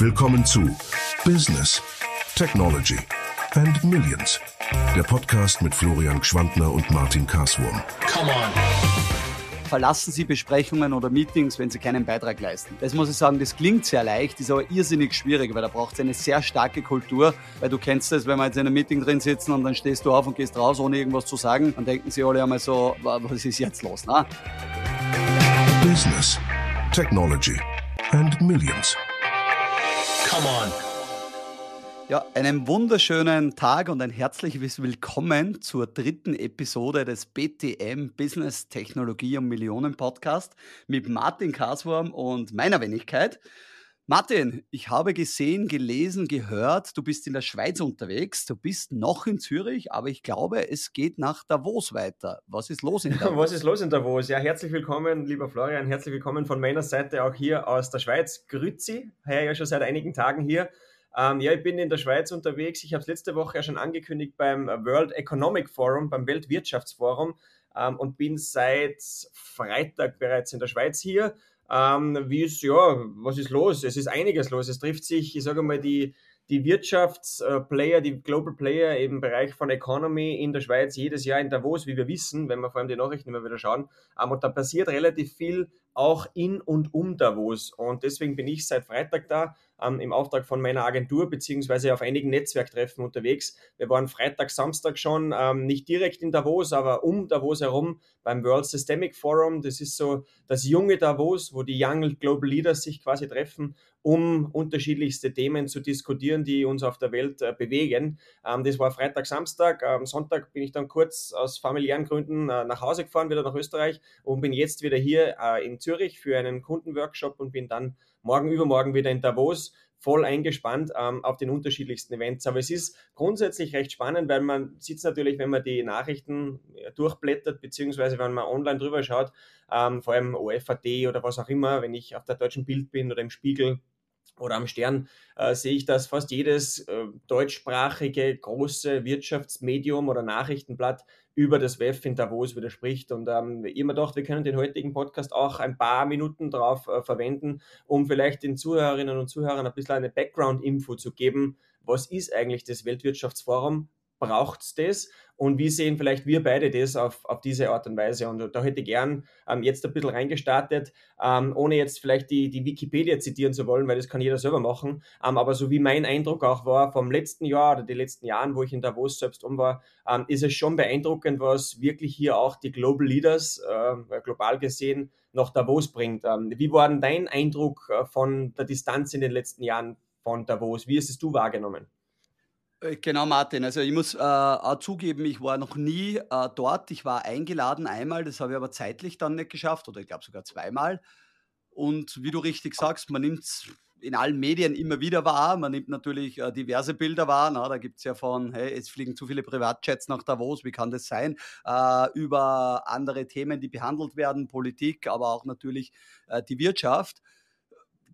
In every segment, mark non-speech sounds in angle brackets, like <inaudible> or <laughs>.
Willkommen zu Business, Technology and Millions. Der Podcast mit Florian Gschwandner und Martin Karswurm. Come on. Verlassen Sie Besprechungen oder Meetings, wenn Sie keinen Beitrag leisten. Das muss ich sagen, das klingt sehr leicht, ist aber irrsinnig schwierig, weil da braucht es eine sehr starke Kultur, weil du kennst das, wenn wir jetzt in einem Meeting drin sitzen und dann stehst du auf und gehst raus, ohne irgendwas zu sagen, dann denken sie alle einmal so, was ist jetzt los, na? Business, Technology and Millions. Come on. Ja, einen wunderschönen Tag und ein herzliches Willkommen zur dritten Episode des BTM Business Technologie und Millionen Podcast mit Martin Kaswurm und meiner Wenigkeit. Martin, ich habe gesehen, gelesen, gehört, du bist in der Schweiz unterwegs, du bist noch in Zürich, aber ich glaube, es geht nach Davos weiter. Was ist los in <laughs> Davos? Was ist los in Davos? Ja, herzlich willkommen, lieber Florian, herzlich willkommen von meiner Seite auch hier aus der Schweiz. Grüezi, heuer ja schon seit einigen Tagen hier. Ähm, ja, ich bin in der Schweiz unterwegs. Ich habe es letzte Woche ja schon angekündigt beim World Economic Forum, beim Weltwirtschaftsforum ähm, und bin seit Freitag bereits in der Schweiz hier ähm, wie ist, ja, was ist los? Es ist einiges los. Es trifft sich, ich sage mal, die, die Wirtschaftsplayer, die Global Player im Bereich von Economy in der Schweiz jedes Jahr in Davos, wie wir wissen, wenn wir vor allem die Nachrichten immer wieder schauen. Und da passiert relativ viel auch in und um Davos. Und deswegen bin ich seit Freitag da ähm, im Auftrag von meiner Agentur beziehungsweise auf einigen Netzwerktreffen unterwegs. Wir waren Freitag, Samstag schon ähm, nicht direkt in Davos, aber um Davos herum beim World Systemic Forum. Das ist so das junge Davos, wo die Young Global Leaders sich quasi treffen, um unterschiedlichste Themen zu diskutieren, die uns auf der Welt äh, bewegen. Ähm, das war Freitag, Samstag. Am Sonntag bin ich dann kurz aus familiären Gründen äh, nach Hause gefahren, wieder nach Österreich und bin jetzt wieder hier äh, in Zürich für einen Kundenworkshop und bin dann morgen, übermorgen wieder in Davos voll eingespannt ähm, auf den unterschiedlichsten Events. Aber es ist grundsätzlich recht spannend, weil man sieht natürlich, wenn man die Nachrichten durchblättert, beziehungsweise wenn man online drüber schaut, ähm, vor allem OFAT oder was auch immer, wenn ich auf der deutschen Bild bin oder im Spiegel oder am Stern, äh, sehe ich, dass fast jedes äh, deutschsprachige große Wirtschaftsmedium oder Nachrichtenblatt über das WEF in Davos widerspricht. Und ähm, immer doch, wir können den heutigen Podcast auch ein paar Minuten darauf äh, verwenden, um vielleicht den Zuhörerinnen und Zuhörern ein bisschen eine Background-Info zu geben. Was ist eigentlich das Weltwirtschaftsforum? Braucht es das und wie sehen vielleicht wir beide das auf, auf diese Art und Weise. Und da hätte ich gern ähm, jetzt ein bisschen reingestartet, ähm, ohne jetzt vielleicht die, die Wikipedia zitieren zu wollen, weil das kann jeder selber machen. Ähm, aber so wie mein Eindruck auch war vom letzten Jahr oder die letzten Jahren, wo ich in Davos selbst um war, ähm, ist es schon beeindruckend, was wirklich hier auch die Global Leaders, äh, global gesehen, nach Davos bringt. Ähm, wie war denn dein Eindruck äh, von der Distanz in den letzten Jahren von Davos? Wie hast es du wahrgenommen? Äh, genau, Martin. Also ich muss äh, auch zugeben, ich war noch nie äh, dort. Ich war eingeladen einmal, das habe ich aber zeitlich dann nicht geschafft oder ich glaube sogar zweimal. Und wie du richtig sagst, man nimmt es in allen Medien immer wieder wahr. Man nimmt natürlich äh, diverse Bilder wahr. Na, da gibt es ja von, hey, es fliegen zu viele Privatjets nach Davos, wie kann das sein? Äh, über andere Themen, die behandelt werden, Politik, aber auch natürlich äh, die Wirtschaft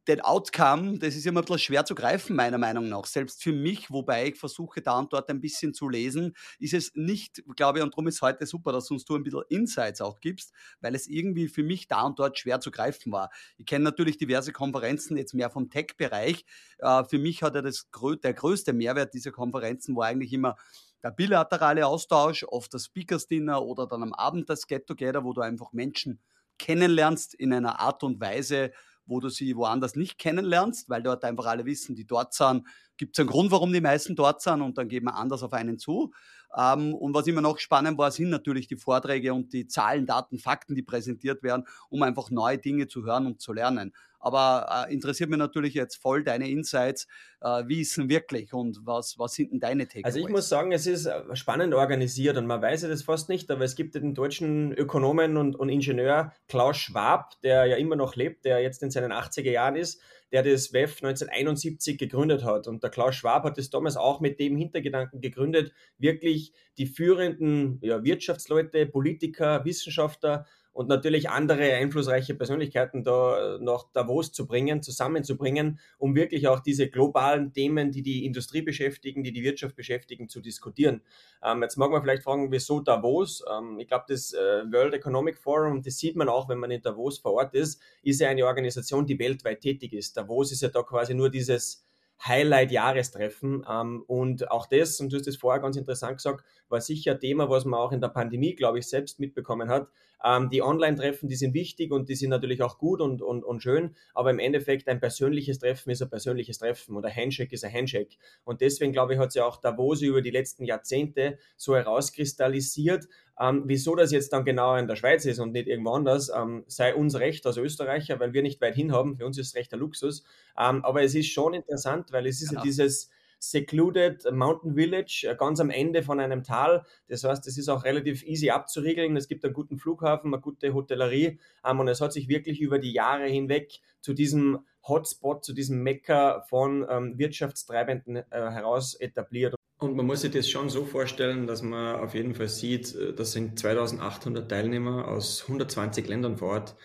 den Outcome, das ist immer ein bisschen schwer zu greifen, meiner Meinung nach. Selbst für mich, wobei ich versuche, da und dort ein bisschen zu lesen, ist es nicht, glaube ich, und darum ist heute super, dass uns du ein bisschen Insights auch gibst, weil es irgendwie für mich da und dort schwer zu greifen war. Ich kenne natürlich diverse Konferenzen, jetzt mehr vom Tech-Bereich. Äh, für mich hat er das, der größte Mehrwert dieser Konferenzen war eigentlich immer der bilaterale Austausch, oft das Speakers Dinner oder dann am Abend das Get Together, wo du einfach Menschen kennenlernst in einer Art und Weise, wo du sie woanders nicht kennenlernst, weil dort einfach alle wissen, die dort sind, gibt es einen Grund, warum die meisten dort sind und dann geht man anders auf einen zu. Ähm, und was immer noch spannend war, sind natürlich die Vorträge und die Zahlen, Daten, Fakten, die präsentiert werden, um einfach neue Dinge zu hören und zu lernen. Aber äh, interessiert mich natürlich jetzt voll deine Insights. Äh, wie ist denn wirklich und was, was sind denn deine Takeaways? Also ich muss sagen, es ist äh, spannend organisiert und man weiß ja das fast nicht, aber es gibt den deutschen Ökonomen und, und Ingenieur Klaus Schwab, der ja immer noch lebt, der jetzt in seinen 80er Jahren ist, der das WEF 1971 gegründet hat. Und der Klaus Schwab hat es damals auch mit dem Hintergedanken gegründet, wirklich die führenden ja, Wirtschaftsleute, Politiker, Wissenschaftler und natürlich andere einflussreiche Persönlichkeiten da nach Davos zu bringen, zusammenzubringen, um wirklich auch diese globalen Themen, die die Industrie beschäftigen, die die Wirtschaft beschäftigen, zu diskutieren. Ähm, jetzt mag man vielleicht fragen, wieso Davos? Ähm, ich glaube, das äh, World Economic Forum, das sieht man auch, wenn man in Davos vor Ort ist, ist ja eine Organisation, die weltweit tätig ist. Davos ist ja da quasi nur dieses Highlight-Jahrestreffen. Ähm, und auch das, und du hast es vorher ganz interessant gesagt, war sicher ein Thema, was man auch in der Pandemie, glaube ich, selbst mitbekommen hat. Ähm, die Online-Treffen, die sind wichtig und die sind natürlich auch gut und, und, und schön, aber im Endeffekt ein persönliches Treffen ist ein persönliches Treffen oder Handshake ist ein Handshake. Und deswegen, glaube ich, hat sich auch Davos über die letzten Jahrzehnte so herauskristallisiert, ähm, wieso das jetzt dann genau in der Schweiz ist und nicht irgendwo anders, ähm, sei uns recht als Österreicher, weil wir nicht weit hin haben. Für uns ist es recht der Luxus. Ähm, aber es ist schon interessant, weil es ist genau. ja dieses Secluded Mountain Village, äh, ganz am Ende von einem Tal. Das heißt, es ist auch relativ easy abzuriegeln. Es gibt einen guten Flughafen, eine gute Hotellerie ähm, und es hat sich wirklich über die Jahre hinweg zu diesem Hotspot, zu diesem Mecker von ähm, Wirtschaftstreibenden äh, heraus etabliert. Und man muss sich das schon so vorstellen, dass man auf jeden Fall sieht, äh, das sind 2800 Teilnehmer aus 120 Ländern vor Ort.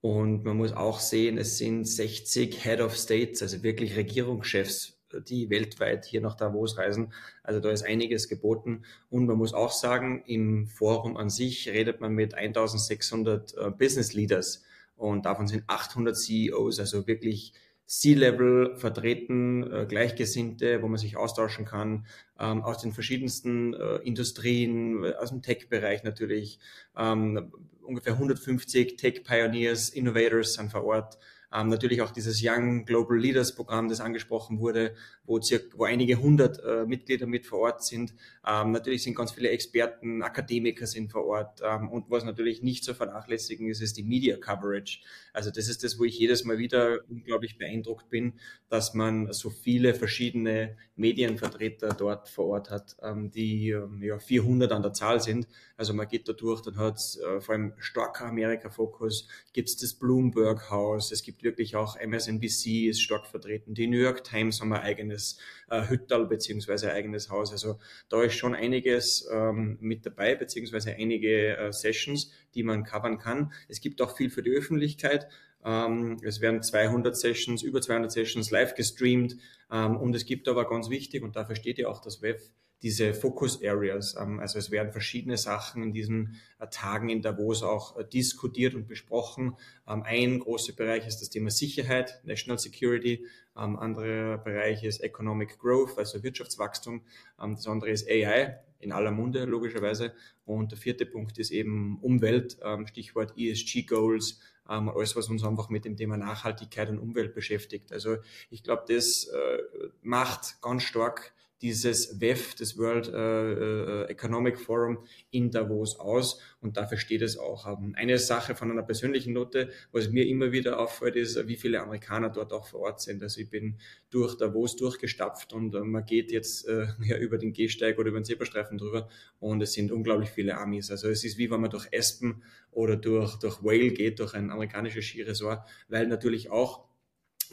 Und man muss auch sehen, es sind 60 Head of States, also wirklich Regierungschefs die weltweit hier nach Davos reisen. Also da ist einiges geboten. Und man muss auch sagen, im Forum an sich redet man mit 1600 äh, Business Leaders und davon sind 800 CEOs, also wirklich C-Level vertreten, äh, Gleichgesinnte, wo man sich austauschen kann, ähm, aus den verschiedensten äh, Industrien, aus dem Tech-Bereich natürlich. Ähm, ungefähr 150 Tech-Pioneers, Innovators sind vor Ort. Ähm, natürlich auch dieses Young Global Leaders Programm, das angesprochen wurde, wo, circa, wo einige hundert äh, Mitglieder mit vor Ort sind. Ähm, natürlich sind ganz viele Experten, Akademiker sind vor Ort. Ähm, und was natürlich nicht zu vernachlässigen ist, ist die Media Coverage. Also das ist das, wo ich jedes Mal wieder unglaublich beeindruckt bin, dass man so viele verschiedene Medienvertreter dort vor Ort hat, ähm, die ähm, ja, 400 an der Zahl sind. Also man geht da durch, dann hat es äh, vor allem starker Amerika-Fokus, gibt es das Bloomberg House, es gibt wirklich auch MSNBC ist stark vertreten. Die New York Times haben ein eigenes äh, Hüttal beziehungsweise ein eigenes Haus. Also da ist schon einiges ähm, mit dabei, beziehungsweise einige äh, Sessions, die man covern kann. Es gibt auch viel für die Öffentlichkeit. Ähm, es werden 200 Sessions, über 200 Sessions live gestreamt. Ähm, und es gibt aber ganz wichtig, und dafür steht ja auch das WEF, diese Focus Areas. Ähm, also es werden verschiedene Sachen in diesen äh, Tagen in Davos auch äh, diskutiert und besprochen. Ähm, ein großer Bereich ist das Thema Sicherheit, National Security. Ähm, anderer Bereich ist Economic Growth, also Wirtschaftswachstum. das andere ist AI, in aller Munde logischerweise. Und der vierte Punkt ist eben Umwelt, Stichwort ESG Goals, alles, was uns einfach mit dem Thema Nachhaltigkeit und Umwelt beschäftigt. Also ich glaube, das äh, macht ganz stark dieses WEF, das World äh, äh, Economic Forum in Davos aus und dafür steht es auch. Ähm, eine Sache von einer persönlichen Note, was mir immer wieder auffällt, ist, wie viele Amerikaner dort auch vor Ort sind. Also ich bin durch Davos durchgestapft und äh, man geht jetzt äh, <laughs> ja, über den Gehsteig oder über den Zebrastreifen drüber und es sind unglaublich viele Amis. Also es ist wie wenn man durch Aspen oder durch, durch Whale geht, durch ein amerikanisches Skiresort, weil natürlich auch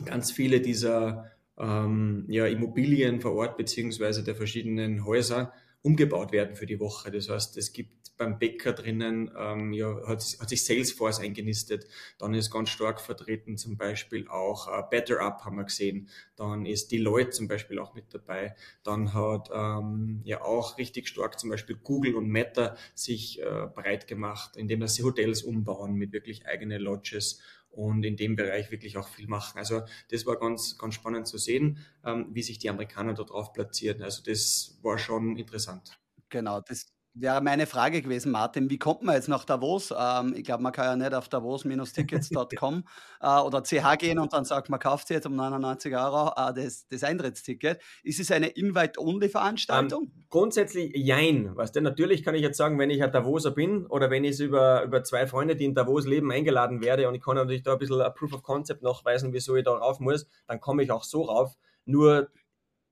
ganz viele dieser ähm, ja, Immobilien vor Ort beziehungsweise der verschiedenen Häuser umgebaut werden für die Woche. Das heißt, es gibt beim Bäcker drinnen, ähm, ja, hat, hat sich Salesforce eingenistet. Dann ist ganz stark vertreten zum Beispiel auch äh, Better Up haben wir gesehen. Dann ist Deloitte zum Beispiel auch mit dabei. Dann hat ähm, ja auch richtig stark zum Beispiel Google und Meta sich äh, breit gemacht, indem sie Hotels umbauen mit wirklich eigene Lodges und in dem Bereich wirklich auch viel machen. Also das war ganz, ganz spannend zu sehen, ähm, wie sich die Amerikaner da drauf platzieren. Also das war schon interessant. Genau, das wäre meine Frage gewesen, Martin. Wie kommt man jetzt nach Davos? Ähm, ich glaube, man kann ja nicht auf davos-tickets.com <laughs> äh, oder CH gehen und dann sagt, man kauft sich jetzt um 99 Euro äh, das, das Eintrittsticket. Ist es eine Invite-Only-Veranstaltung? Ähm, grundsätzlich jein. Weißt du, natürlich kann ich jetzt sagen, wenn ich ein Davoser bin oder wenn ich über, über zwei Freunde, die in Davos leben, eingeladen werde und ich kann natürlich da ein bisschen ein Proof of Concept nachweisen, wieso ich da rauf muss, dann komme ich auch so rauf. Nur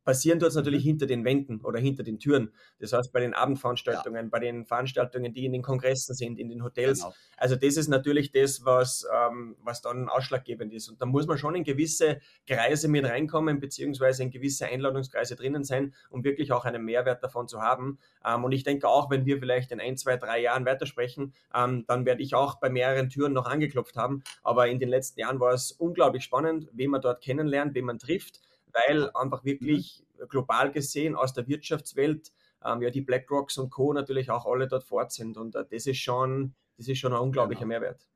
passieren tut es natürlich mhm. hinter den Wänden oder hinter den Türen. Das heißt, bei den Abendveranstaltungen, ja. bei den Veranstaltungen, die in den Kongressen sind, in den Hotels. Genau. Also das ist natürlich das, was, ähm, was dann ausschlaggebend ist. Und da muss man schon in gewisse Kreise mit reinkommen, beziehungsweise in gewisse Einladungskreise drinnen sein, um wirklich auch einen Mehrwert davon zu haben. Ähm, und ich denke auch, wenn wir vielleicht in ein, zwei, drei Jahren weitersprechen, ähm, dann werde ich auch bei mehreren Türen noch angeklopft haben. Aber in den letzten Jahren war es unglaublich spannend, wen man dort kennenlernt, wen man trifft weil einfach wirklich mhm. global gesehen aus der Wirtschaftswelt ähm, ja die BlackRocks und Co. natürlich auch alle dort fort sind. Und äh, das ist schon, das ist schon ein unglaublicher genau. Mehrwert.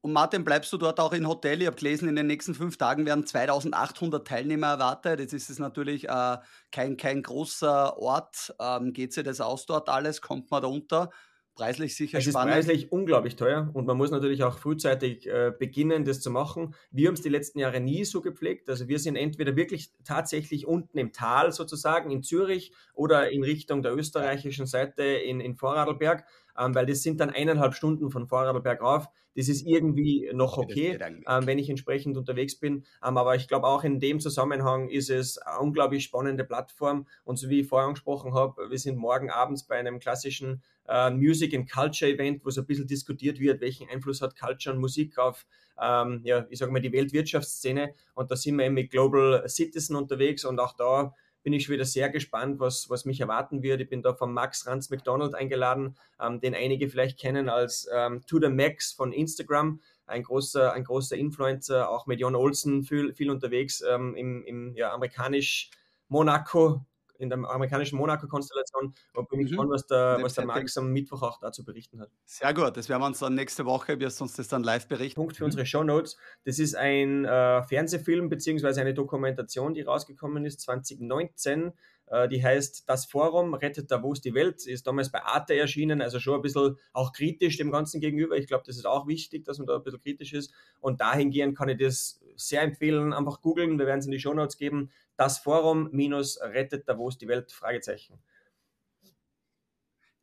Und Martin, bleibst du dort auch im Hotel? Ich habe gelesen, in den nächsten fünf Tagen werden 2800 Teilnehmer erwartet. Jetzt ist es natürlich äh, kein, kein großer Ort. Ähm, geht sich das aus dort alles? Kommt man da unter? Preislich sicher es spannend. Es ist preislich unglaublich teuer und man muss natürlich auch frühzeitig äh, beginnen, das zu machen. Wir haben es die letzten Jahre nie so gepflegt. Also wir sind entweder wirklich tatsächlich unten im Tal sozusagen in Zürich oder in Richtung der österreichischen Seite in, in Vorarlberg, ähm, weil das sind dann eineinhalb Stunden von Vorarlberg rauf. Das ist irgendwie noch okay, ähm, wenn ich entsprechend unterwegs bin. Ähm, aber ich glaube auch in dem Zusammenhang ist es eine unglaublich spannende Plattform. Und so wie ich vorher angesprochen habe, wir sind morgen abends bei einem klassischen äh, Music and Culture Event, wo so ein bisschen diskutiert wird, welchen Einfluss hat Culture und Musik auf, ähm, ja, ich sage mal, die Weltwirtschaftsszene. Und da sind wir eben mit Global Citizen unterwegs und auch da bin ich wieder sehr gespannt, was, was mich erwarten wird. Ich bin da von Max Ranz McDonald eingeladen, ähm, den einige vielleicht kennen als ähm, To the Max von Instagram. Ein großer, ein großer Influencer, auch mit Jon Olsen viel, viel unterwegs ähm, im, im ja, amerikanisch Monaco in der amerikanischen Monaco-Konstellation. Und bin mhm. gespannt, was der, was der Max am Mittwoch auch dazu berichten hat. Sehr gut, das werden wir uns dann nächste Woche, wirst uns das dann live berichten. Punkt für unsere Show Notes. Das ist ein äh, Fernsehfilm bzw. eine Dokumentation, die rausgekommen ist 2019 äh, die heißt Das Forum rettet Davos die Welt, ist damals bei Arte erschienen, also schon ein bisschen auch kritisch dem Ganzen gegenüber. Ich glaube, das ist auch wichtig, dass man da ein bisschen kritisch ist. Und dahingehend kann ich das sehr empfehlen. Einfach googeln, wir werden es in die Show Notes geben. Das Forum minus rettet Davos die Welt? Fragezeichen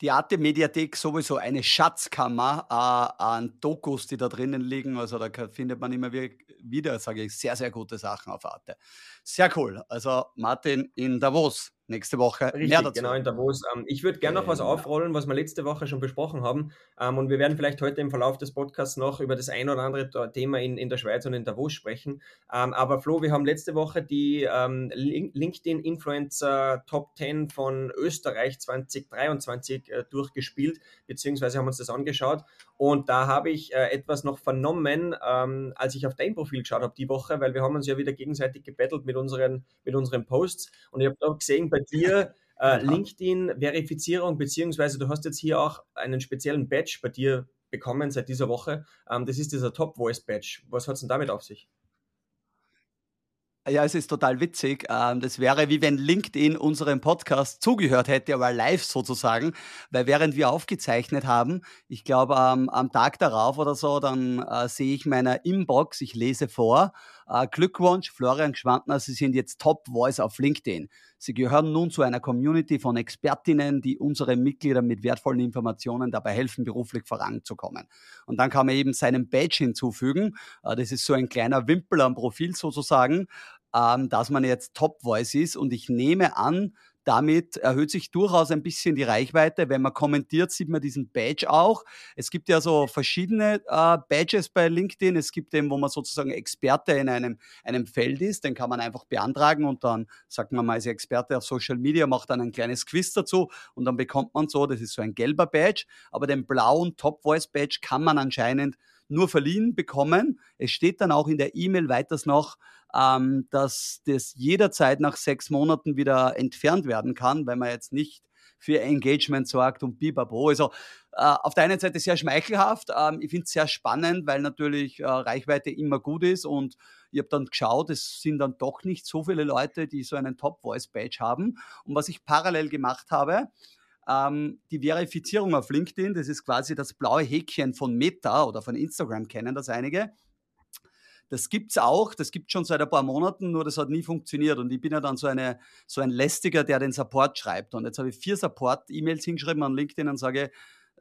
die Arte Mediathek sowieso eine Schatzkammer äh, an Dokus, die da drinnen liegen. Also da findet man immer wieder, sage ich, sehr, sehr gute Sachen auf Arte. Sehr cool. Also Martin in Davos nächste Woche. Richtig, mehr dazu. genau in Davos. Ähm, ich würde gerne noch was aufrollen, was wir letzte Woche schon besprochen haben. Ähm, und wir werden vielleicht heute im Verlauf des Podcasts noch über das ein oder andere Thema in, in der Schweiz und in Davos sprechen. Ähm, aber Flo, wir haben letzte Woche die LinkedIn Influencer Top 10 von Österreich 2023 äh, durchgespielt, beziehungsweise haben uns das angeschaut. Und da habe ich äh, etwas noch vernommen, als ich auf dein Profil geschaut habe die Woche, weil wir haben uns ja wieder gegenseitig gebettelt mit unseren, mit unseren Posts. Und ich habe da gesehen, bei dir <laughs> äh, LinkedIn-Verifizierung, beziehungsweise du hast jetzt hier auch einen speziellen Badge bei dir bekommen seit dieser Woche. Ähm, das ist dieser Top Voice Badge. Was hat es denn damit auf sich? Ja, es ist total witzig. Ähm, das wäre wie wenn LinkedIn unserem Podcast zugehört hätte, aber live sozusagen, weil während wir aufgezeichnet haben, ich glaube am Tag darauf oder so, dann äh, sehe ich meiner Inbox, ich lese vor, äh, Glückwunsch, Florian Gschwandner, Sie sind jetzt Top Voice auf LinkedIn. Sie gehören nun zu einer Community von Expertinnen, die unseren Mitgliedern mit wertvollen Informationen dabei helfen, beruflich voranzukommen. Und dann kann man eben seinen Badge hinzufügen. Äh, das ist so ein kleiner Wimpel am Profil sozusagen, ähm, dass man jetzt Top Voice ist. Und ich nehme an, damit erhöht sich durchaus ein bisschen die Reichweite. Wenn man kommentiert, sieht man diesen Badge auch. Es gibt ja so verschiedene äh, Badges bei LinkedIn. Es gibt den, wo man sozusagen Experte in einem, einem Feld ist. Den kann man einfach beantragen und dann sagt man mal, ist Experte auf Social Media, macht dann ein kleines Quiz dazu und dann bekommt man so, das ist so ein gelber Badge. Aber den blauen Top Voice Badge kann man anscheinend nur verliehen bekommen. Es steht dann auch in der E-Mail weiters noch, ähm, dass das jederzeit nach sechs Monaten wieder entfernt werden kann, weil man jetzt nicht für Engagement sorgt und bibabo. Also äh, auf der einen Seite sehr schmeichelhaft. Ähm, ich finde es sehr spannend, weil natürlich äh, Reichweite immer gut ist und ich habe dann geschaut, es sind dann doch nicht so viele Leute, die so einen Top-Voice-Badge haben. Und was ich parallel gemacht habe, ähm, die Verifizierung auf LinkedIn, das ist quasi das blaue Häkchen von Meta oder von Instagram, kennen das einige. Das gibt es auch, das gibt schon seit ein paar Monaten, nur das hat nie funktioniert. Und ich bin ja dann so, eine, so ein Lästiger, der den Support schreibt. Und jetzt habe ich vier Support-E-Mails hingeschrieben an LinkedIn und sage,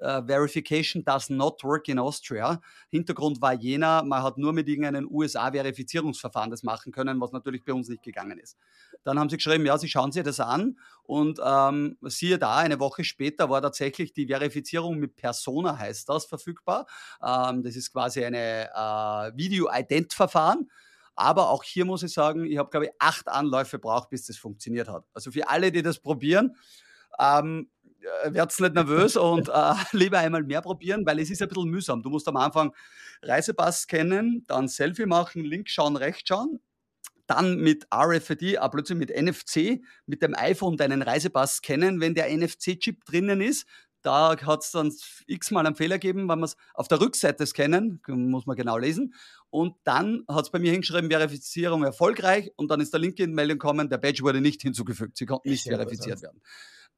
uh, Verification does not work in Austria. Hintergrund war jener, man hat nur mit irgendeinem USA-Verifizierungsverfahren das machen können, was natürlich bei uns nicht gegangen ist. Dann haben sie geschrieben, ja, sie schauen sich das an und ähm, siehe da, eine Woche später war tatsächlich die Verifizierung mit Persona, heißt das, verfügbar. Ähm, das ist quasi eine äh, Video-Ident-Verfahren. Aber auch hier muss ich sagen, ich habe, glaube ich, acht Anläufe braucht, bis das funktioniert hat. Also für alle, die das probieren, ähm, äh, werdet nicht nervös und äh, <laughs> lieber einmal mehr probieren, weil es ist ein bisschen mühsam. Du musst am Anfang Reisepass scannen, dann Selfie machen, links schauen, rechts schauen, dann mit RFID, ah, plötzlich mit NFC, mit dem iPhone deinen Reisepass scannen, wenn der NFC-Chip drinnen ist. Da hat es dann x-mal einen Fehler gegeben, wenn wir es auf der Rückseite scannen, muss man genau lesen. Und dann hat es bei mir hingeschrieben, Verifizierung erfolgreich und dann ist der LinkedIn-Meldung gekommen, der Badge wurde nicht hinzugefügt, sie konnten nicht verifiziert werden.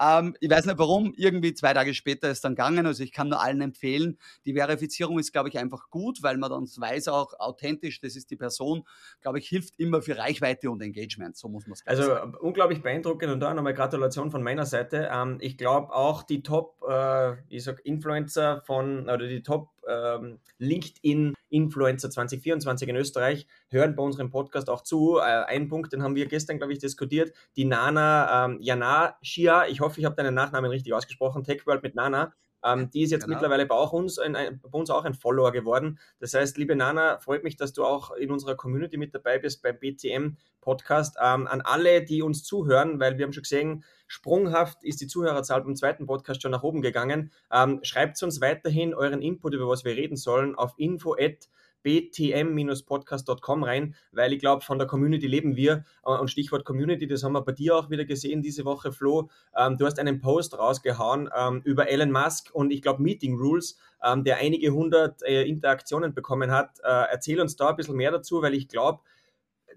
Ähm, ich weiß nicht warum, irgendwie zwei Tage später ist dann gegangen. Also ich kann nur allen empfehlen, die Verifizierung ist, glaube ich, einfach gut, weil man dann weiß auch authentisch, das ist die Person, glaube ich, hilft immer für Reichweite und Engagement. So muss man es Also sagen. unglaublich beeindruckend und da nochmal Gratulation von meiner Seite. Ähm, ich glaube auch die Top, äh, ich sag Influencer von, oder die Top ähm, LinkedIn-Influencer 2024 in Österreich hören bei unserem Podcast auch zu. Äh, ein Punkt, den haben wir gestern, glaube ich, diskutiert. Die Nana ähm, Jana Shia, ich hoffe, ich habe deinen Nachnamen richtig ausgesprochen, Tech World mit Nana. Ähm, die ist jetzt genau. mittlerweile bei, auch uns ein, ein, bei uns auch ein Follower geworden. Das heißt, liebe Nana, freut mich, dass du auch in unserer Community mit dabei bist beim BTM Podcast. Ähm, an alle, die uns zuhören, weil wir haben schon gesehen, sprunghaft ist die Zuhörerzahl beim zweiten Podcast schon nach oben gegangen. Ähm, schreibt uns weiterhin euren Input, über was wir reden sollen, auf info@ btm-podcast.com rein, weil ich glaube, von der Community leben wir. Äh, und Stichwort Community, das haben wir bei dir auch wieder gesehen diese Woche, Flo. Ähm, du hast einen Post rausgehauen ähm, über Elon Musk und ich glaube Meeting Rules, ähm, der einige hundert äh, Interaktionen bekommen hat. Äh, erzähl uns da ein bisschen mehr dazu, weil ich glaube,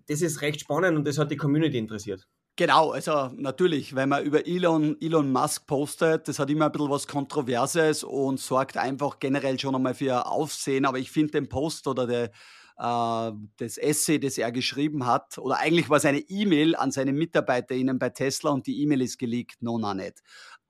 das ist recht spannend und das hat die Community interessiert. Genau, also natürlich, wenn man über Elon, Elon Musk postet, das hat immer ein bisschen was Kontroverses und sorgt einfach generell schon einmal für Aufsehen. Aber ich finde den Post oder der, äh, das Essay, das er geschrieben hat, oder eigentlich war es eine E-Mail an seine MitarbeiterInnen bei Tesla und die E-Mail ist geleakt, no, no, nicht.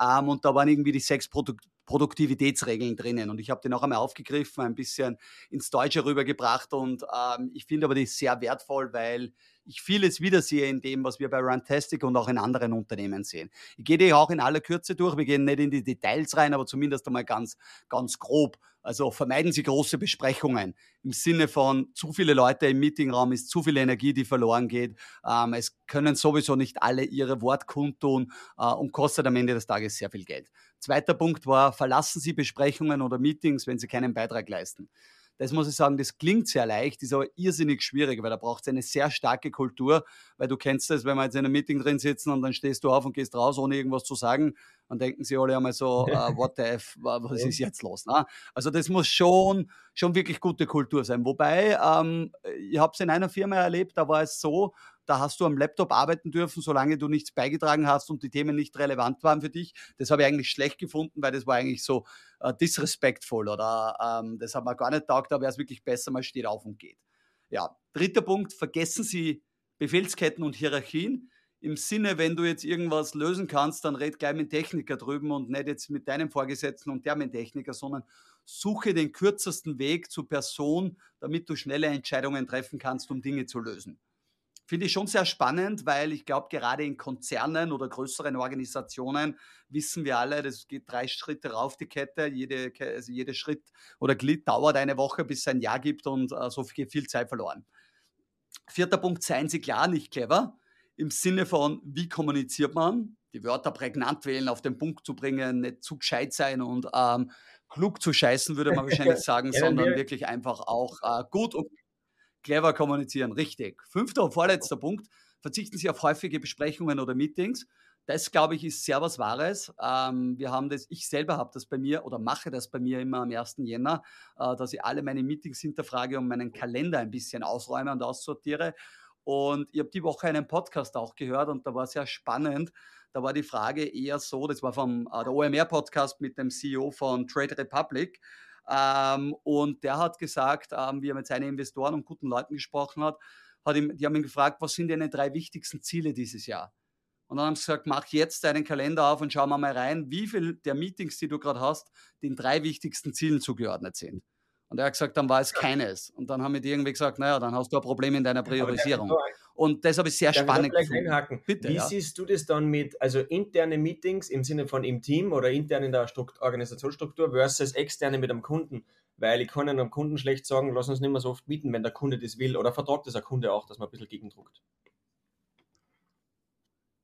Ähm, und da waren irgendwie die sechs Produk Produktivitätsregeln drinnen. Und ich habe den auch einmal aufgegriffen, ein bisschen ins Deutsche rübergebracht. Und ähm, ich finde aber die sehr wertvoll, weil ich vieles wiedersehe in dem, was wir bei Runtastic und auch in anderen Unternehmen sehen. Ich gehe die auch in aller Kürze durch. Wir gehen nicht in die Details rein, aber zumindest einmal ganz, ganz grob. Also vermeiden Sie große Besprechungen im Sinne von zu viele Leute im Meetingraum ist zu viel Energie, die verloren geht. Ähm, es können sowieso nicht alle ihre Wort kundtun äh, und kostet am Ende des Tages sehr viel Geld. Zweiter Punkt war, verlassen Sie Besprechungen oder Meetings, wenn Sie keinen Beitrag leisten. Das muss ich sagen, das klingt sehr leicht, ist aber irrsinnig schwierig, weil da braucht es eine sehr starke Kultur, weil du kennst das, wenn wir jetzt in einem Meeting drin sitzen und dann stehst du auf und gehst raus, ohne irgendwas zu sagen, dann denken sie alle einmal so, uh, <laughs> what the F, was ist jetzt los? Ne? Also das muss schon, schon wirklich gute Kultur sein. Wobei, ähm, ich habe es in einer Firma erlebt, da war es so, da hast du am Laptop arbeiten dürfen, solange du nichts beigetragen hast und die Themen nicht relevant waren für dich. Das habe ich eigentlich schlecht gefunden, weil das war eigentlich so äh, disrespektvoll oder ähm, das hat mir gar nicht taugt, da wäre es wirklich besser, man steht auf und geht. Ja, dritter Punkt, vergessen Sie Befehlsketten und Hierarchien. Im Sinne, wenn du jetzt irgendwas lösen kannst, dann red gleich mit Techniker drüben und nicht jetzt mit deinem Vorgesetzten und der mit Techniker, sondern suche den kürzesten Weg zur Person, damit du schnelle Entscheidungen treffen kannst, um Dinge zu lösen. Finde ich schon sehr spannend, weil ich glaube, gerade in Konzernen oder größeren Organisationen wissen wir alle, das geht drei Schritte rauf die Kette. Jede, also jeder Schritt oder Glied dauert eine Woche, bis es ein Jahr gibt und äh, so viel, viel Zeit verloren. Vierter Punkt, seien Sie klar, nicht clever. Im Sinne von, wie kommuniziert man? Die Wörter prägnant wählen, auf den Punkt zu bringen, nicht zu gescheit sein und ähm, klug zu scheißen, würde man <laughs> wahrscheinlich sagen, sondern wirklich einfach auch äh, gut und clever kommunizieren, richtig. Fünfter und vorletzter Punkt, verzichten Sie auf häufige Besprechungen oder Meetings. Das, glaube ich, ist sehr was Wahres. Ähm, wir haben das, ich selber habe das bei mir oder mache das bei mir immer am 1. Jänner, äh, dass ich alle meine Meetings hinterfrage und meinen Kalender ein bisschen ausräume und aussortiere. Und ich habe die Woche einen Podcast auch gehört und da war sehr spannend. Da war die Frage eher so, das war vom äh, der OMR-Podcast mit dem CEO von Trade Republic. Ähm, und der hat gesagt, ähm, wie er mit seinen Investoren und guten Leuten gesprochen hat, hat ihm, die haben ihn gefragt, was sind deine drei wichtigsten Ziele dieses Jahr? Und dann haben sie gesagt, mach jetzt deinen Kalender auf und schau mal rein, wie viel der Meetings, die du gerade hast, den drei wichtigsten Zielen zugeordnet sind. Und er hat gesagt, dann war es keines. Und dann haben wir die irgendwie gesagt, naja, dann hast du ein Problem in deiner Priorisierung. Und das habe ich sehr Darf spannend ich. Einhaken? Bitte, Wie ja. siehst du das dann mit, also interne Meetings im Sinne von im Team oder intern in der Strukt Organisationsstruktur versus externe mit einem Kunden? Weil ich kann einem Kunden schlecht sagen, lass uns nicht mehr so oft mieten, wenn der Kunde das will. Oder vertragt das der Kunde auch, dass man ein bisschen gegendruckt?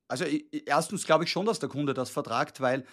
Also erstens glaube ich schon, dass der Kunde das vertragt, weil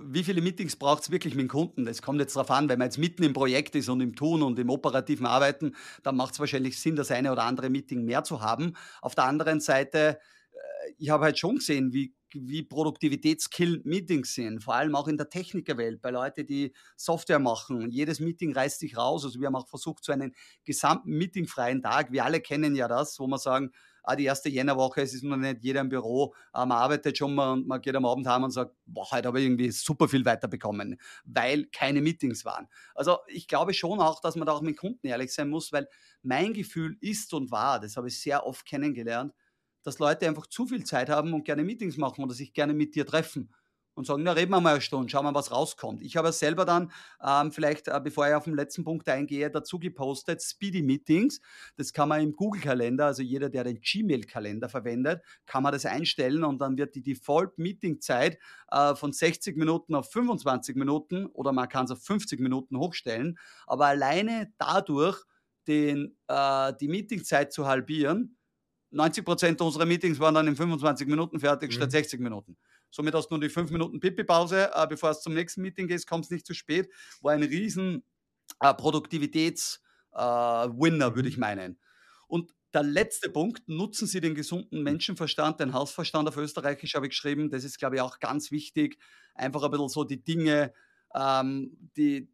wie viele Meetings braucht es wirklich mit dem Kunden? Das kommt jetzt darauf an, wenn man jetzt mitten im Projekt ist und im Tun und im operativen Arbeiten, dann macht es wahrscheinlich Sinn, das eine oder andere Meeting mehr zu haben. Auf der anderen Seite, äh, ich habe halt schon gesehen, wie, wie Produktivitätskill Meetings sind, vor allem auch in der Technikerwelt, bei Leuten, die Software machen. Jedes Meeting reißt sich raus. Also wir haben auch versucht, so einen gesamten meetingfreien Tag, wir alle kennen ja das, wo man sagen, ah, die erste Jännerwoche, es ist noch nicht jeder im Büro, äh, man arbeitet schon mal und man geht am Abend heim und sagt, boah, heute habe ich irgendwie super viel weiterbekommen, weil keine Meetings waren. Also ich glaube schon auch, dass man da auch mit Kunden ehrlich sein muss, weil mein Gefühl ist und war, das habe ich sehr oft kennengelernt, dass Leute einfach zu viel Zeit haben und gerne Meetings machen oder sich gerne mit dir treffen und sagen, na, reden wir mal eine Stunde, schauen wir, was rauskommt. Ich habe selber dann, ähm, vielleicht, äh, bevor ich auf den letzten Punkt eingehe, dazu gepostet, Speedy Meetings. Das kann man im Google-Kalender, also jeder, der den Gmail-Kalender verwendet, kann man das einstellen und dann wird die Default-Meeting-Zeit äh, von 60 Minuten auf 25 Minuten oder man kann es auf 50 Minuten hochstellen. Aber alleine dadurch, den, äh, die Meetingzeit zu halbieren, 90 Prozent unserer Meetings waren dann in 25 Minuten fertig mhm. statt 60 Minuten. Somit hast du nur die fünf Minuten Pipi-Pause, äh, bevor es zum nächsten Meeting geht, kommst nicht zu spät. War ein riesen äh, Produktivitäts-Winner, äh, würde ich meinen. Und der letzte Punkt, nutzen Sie den gesunden Menschenverstand, den Hausverstand auf Österreichisch habe ich geschrieben. Das ist, glaube ich, auch ganz wichtig. Einfach ein bisschen so die Dinge, ähm, die,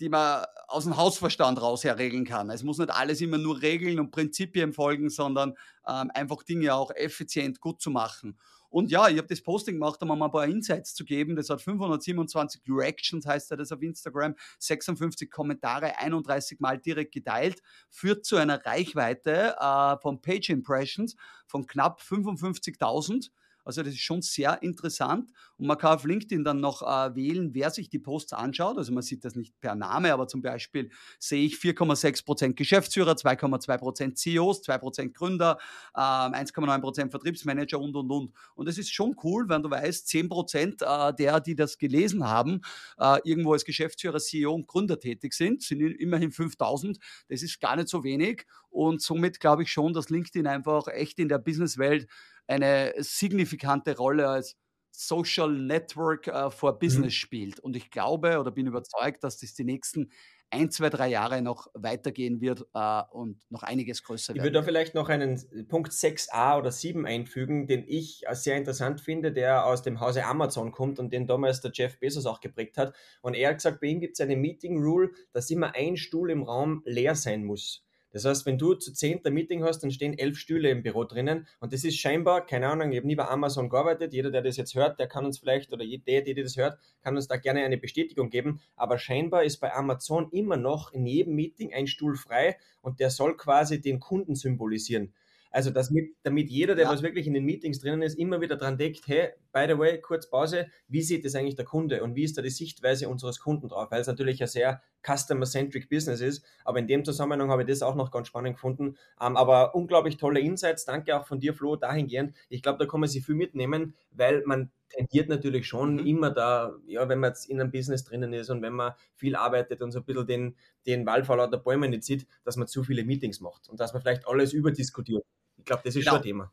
die man aus dem Hausverstand raus her regeln kann. Es muss nicht alles immer nur Regeln und Prinzipien folgen, sondern ähm, einfach Dinge auch effizient gut zu machen. Und ja, ich habe das Posting gemacht, um mal ein paar Insights zu geben. Das hat 527 Reactions, heißt er das auf Instagram, 56 Kommentare, 31 Mal direkt geteilt, führt zu einer Reichweite äh, von Page Impressions von knapp 55.000. Also das ist schon sehr interessant. Und man kann auf LinkedIn dann noch äh, wählen, wer sich die Posts anschaut. Also man sieht das nicht per Name, aber zum Beispiel sehe ich 4,6% Geschäftsführer, 2,2% CEOs, 2% Gründer, äh, 1,9% Vertriebsmanager und, und, und. Und das ist schon cool, wenn du weißt, 10% äh, der, die das gelesen haben, äh, irgendwo als Geschäftsführer, CEO und Gründer tätig sind, sind immerhin 5000. Das ist gar nicht so wenig. Und somit glaube ich schon, dass LinkedIn einfach echt in der Businesswelt eine signifikante Rolle als Social Network äh, for mhm. Business mhm. spielt. Und ich glaube oder bin überzeugt, dass das die nächsten ein, zwei, drei Jahre noch weitergehen wird äh, und noch einiges größer wird. Ich würde da vielleicht noch einen Punkt 6a oder 7 einfügen, den ich sehr interessant finde, der aus dem Hause Amazon kommt und den damals der Jeff Bezos auch geprägt hat. Und er hat gesagt, bei ihm gibt es eine Meeting Rule, dass immer ein Stuhl im Raum leer sein muss. Das heißt, wenn du zu zehn ein Meeting hast, dann stehen elf Stühle im Büro drinnen und das ist scheinbar, keine Ahnung, ich habe nie bei Amazon gearbeitet, jeder, der das jetzt hört, der kann uns vielleicht, oder der, der das hört, kann uns da gerne eine Bestätigung geben, aber scheinbar ist bei Amazon immer noch in jedem Meeting ein Stuhl frei und der soll quasi den Kunden symbolisieren. Also dass mit, damit jeder, der ja. was wirklich in den Meetings drinnen ist, immer wieder dran denkt, hey, by the way, kurz Pause, wie sieht das eigentlich der Kunde und wie ist da die Sichtweise unseres Kunden drauf? Weil es natürlich ein sehr customer-centric Business ist, aber in dem Zusammenhang habe ich das auch noch ganz spannend gefunden. Ähm, aber unglaublich tolle Insights, danke auch von dir, Flo, dahingehend. Ich glaube, da kann man sich viel mitnehmen, weil man tendiert natürlich schon mhm. immer da, ja, wenn man jetzt in einem Business drinnen ist und wenn man viel arbeitet und so ein bisschen den, den Wald vor lauter Bäumen nicht sieht, dass man zu viele Meetings macht und dass man vielleicht alles überdiskutiert. Ich glaube, das ist genau. schon ein Thema.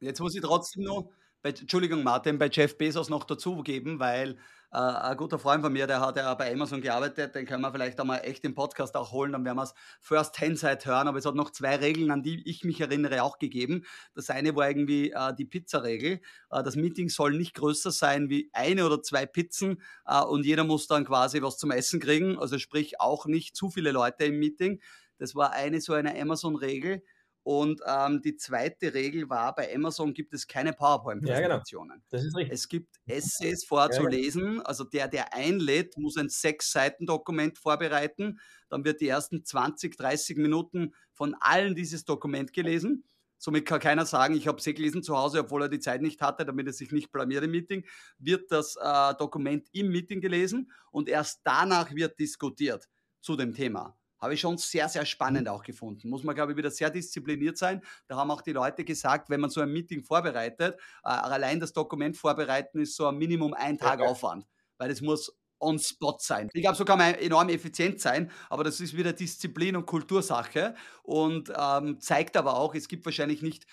Jetzt muss ich trotzdem noch, bei, Entschuldigung Martin, bei Jeff Bezos noch dazugeben, weil äh, ein guter Freund von mir, der hat ja bei Amazon gearbeitet, den können wir vielleicht einmal echt im Podcast auch holen, dann werden wir es First Hand hören, aber es hat noch zwei Regeln, an die ich mich erinnere, auch gegeben. Das eine war irgendwie äh, die Pizza-Regel. Äh, das Meeting soll nicht größer sein wie eine oder zwei Pizzen äh, und jeder muss dann quasi was zum Essen kriegen, also sprich auch nicht zu viele Leute im Meeting. Das war eine so eine Amazon-Regel. Und ähm, die zweite Regel war, bei Amazon gibt es keine PowerPoint-Präsentationen. Ja, genau. Das ist richtig. Es gibt Essays vorzulesen. Ja, genau. Also der, der einlädt, muss ein Sechs-Seiten-Dokument vorbereiten. Dann wird die ersten 20, 30 Minuten von allen dieses Dokument gelesen. somit kann keiner sagen, ich habe eh gelesen zu Hause, obwohl er die Zeit nicht hatte, damit er sich nicht blamiert im Meeting, wird das äh, Dokument im Meeting gelesen und erst danach wird diskutiert zu dem Thema. Habe ich schon sehr, sehr spannend auch gefunden. Muss man, glaube ich, wieder sehr diszipliniert sein. Da haben auch die Leute gesagt, wenn man so ein Meeting vorbereitet, äh, allein das Dokument vorbereiten ist so ein Minimum ein Tag Aufwand, weil es muss on spot sein. Ich glaube, so kann man enorm effizient sein, aber das ist wieder Disziplin und Kultursache und ähm, zeigt aber auch, es gibt wahrscheinlich nicht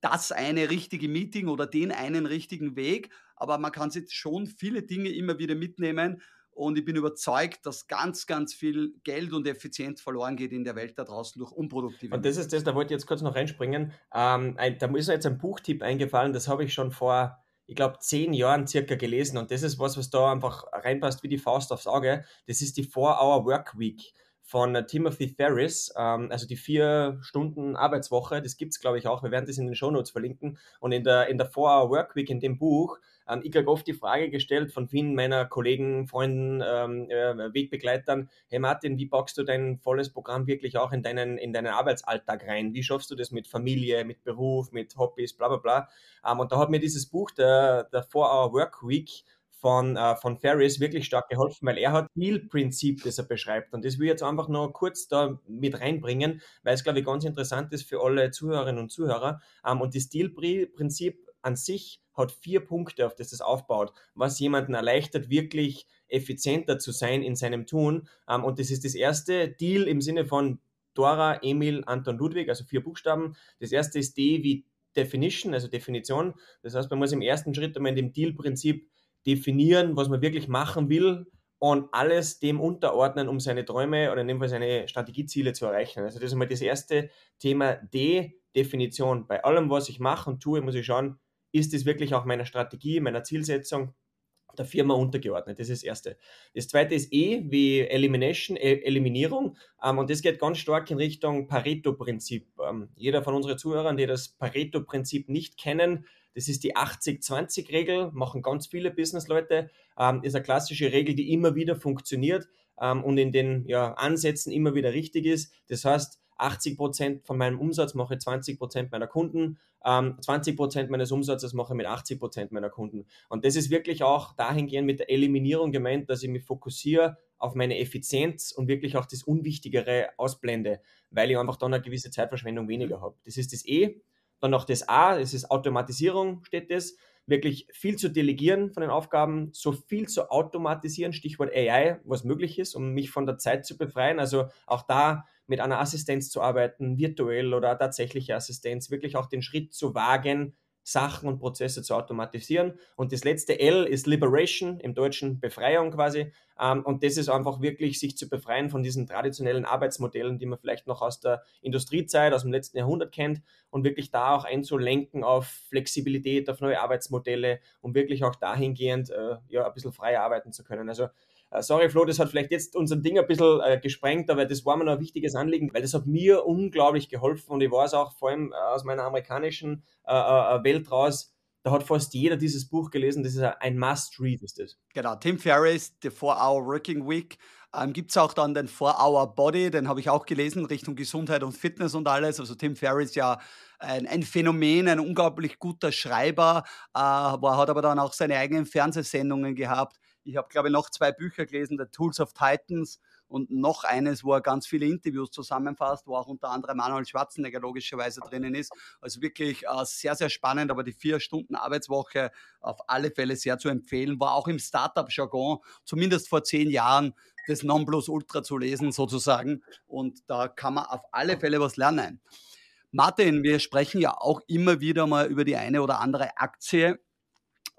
das eine richtige Meeting oder den einen richtigen Weg, aber man kann sich schon viele Dinge immer wieder mitnehmen und ich bin überzeugt, dass ganz, ganz viel Geld und Effizienz verloren geht in der Welt da draußen durch unproduktive. Und das ist das, da wollte ich jetzt kurz noch reinspringen. Ähm, ein, da ist mir jetzt ein Buchtipp eingefallen, das habe ich schon vor ich glaube, zehn Jahren circa gelesen und das ist was, was da einfach reinpasst wie die Faust aufs Auge. Das ist die 4-Hour Work Week von Timothy Ferris, ähm, also die vier Stunden Arbeitswoche, das gibt es glaube ich auch, wir werden das in den Shownotes verlinken und in der, in der 4-Hour Work Week in dem Buch, ähm, ich kriege oft die Frage gestellt von vielen meiner Kollegen, Freunden, ähm, äh, Wegbegleitern, hey Martin, wie packst du dein volles Programm wirklich auch in deinen, in deinen Arbeitsalltag rein? Wie schaffst du das mit Familie, mit Beruf, mit Hobbys, bla bla bla? Ähm, und da hat mir dieses Buch, der, der 4-Hour Work Week, von, äh, von Ferris wirklich stark geholfen, weil er hat Deal-Prinzip, das er beschreibt. Und das will ich jetzt einfach noch kurz da mit reinbringen, weil es, glaube ich, ganz interessant ist für alle Zuhörerinnen und Zuhörer. Ähm, und das Deal-Prinzip an sich hat vier Punkte, auf das das aufbaut, was jemanden erleichtert, wirklich effizienter zu sein in seinem Tun. Ähm, und das ist das erste Deal im Sinne von Dora, Emil, Anton, Ludwig, also vier Buchstaben. Das erste ist D wie Definition, also Definition. Das heißt, man muss im ersten Schritt einmal in dem Deal-Prinzip definieren, was man wirklich machen will und alles dem unterordnen, um seine Träume oder in dem Fall seine Strategieziele zu erreichen. Also das ist einmal das erste Thema D, Definition. Bei allem, was ich mache und tue, muss ich schauen, ist es wirklich auch meiner Strategie, meiner Zielsetzung der Firma untergeordnet. Das ist das Erste. Das Zweite ist E wie Elimination, Eliminierung. Ähm, und das geht ganz stark in Richtung Pareto-Prinzip. Ähm, jeder von unseren Zuhörern, die das Pareto-Prinzip nicht kennen, das ist die 80-20-Regel, machen ganz viele Businessleute. Ähm, ist eine klassische Regel, die immer wieder funktioniert und in den ja, Ansätzen immer wieder richtig ist. Das heißt, 80 Prozent von meinem Umsatz mache 20 Prozent meiner Kunden, ähm, 20 Prozent meines Umsatzes mache mit 80 Prozent meiner Kunden. Und das ist wirklich auch dahingehend mit der Eliminierung gemeint, dass ich mich fokussiere auf meine Effizienz und wirklich auch das Unwichtigere ausblende, weil ich einfach dann eine gewisse Zeitverschwendung weniger habe. Das ist das E. Dann noch das A, das ist Automatisierung, steht das. Wirklich viel zu delegieren von den Aufgaben, so viel zu automatisieren, Stichwort AI, was möglich ist, um mich von der Zeit zu befreien. Also auch da mit einer Assistenz zu arbeiten, virtuell oder tatsächliche Assistenz, wirklich auch den Schritt zu wagen, Sachen und Prozesse zu automatisieren. Und das letzte L ist Liberation, im Deutschen Befreiung quasi. Ähm, und das ist einfach wirklich, sich zu befreien von diesen traditionellen Arbeitsmodellen, die man vielleicht noch aus der Industriezeit, aus dem letzten Jahrhundert kennt und wirklich da auch einzulenken auf Flexibilität, auf neue Arbeitsmodelle, um wirklich auch dahingehend äh, ja, ein bisschen freier arbeiten zu können. Also sorry Flo, das hat vielleicht jetzt unser Ding ein bisschen äh, gesprengt, aber das war mir noch ein wichtiges Anliegen, weil das hat mir unglaublich geholfen und ich weiß auch vor allem äh, aus meiner amerikanischen äh, äh, Welt raus, da hat fast jeder dieses Buch gelesen. Das ist ein Must-Read, ist das. Genau, Tim Ferriss, The 4-Hour Working Week. Ähm, Gibt es auch dann den 4-Hour Body, den habe ich auch gelesen, Richtung Gesundheit und Fitness und alles. Also Tim Ferriss ja ein, ein Phänomen, ein unglaublich guter Schreiber, äh, war, hat aber dann auch seine eigenen Fernsehsendungen gehabt. Ich habe, glaube ich, noch zwei Bücher gelesen, The Tools of Titans und noch eines, wo er ganz viele Interviews zusammenfasst, wo auch unter anderem Manuel Schwarzenegger logischerweise drinnen ist. Also wirklich äh, sehr, sehr spannend, aber die vier Stunden Arbeitswoche auf alle Fälle sehr zu empfehlen, war auch im Startup-Jargon, zumindest vor zehn Jahren, das Nonplusultra zu lesen sozusagen. Und da kann man auf alle Fälle was lernen. Martin, wir sprechen ja auch immer wieder mal über die eine oder andere Aktie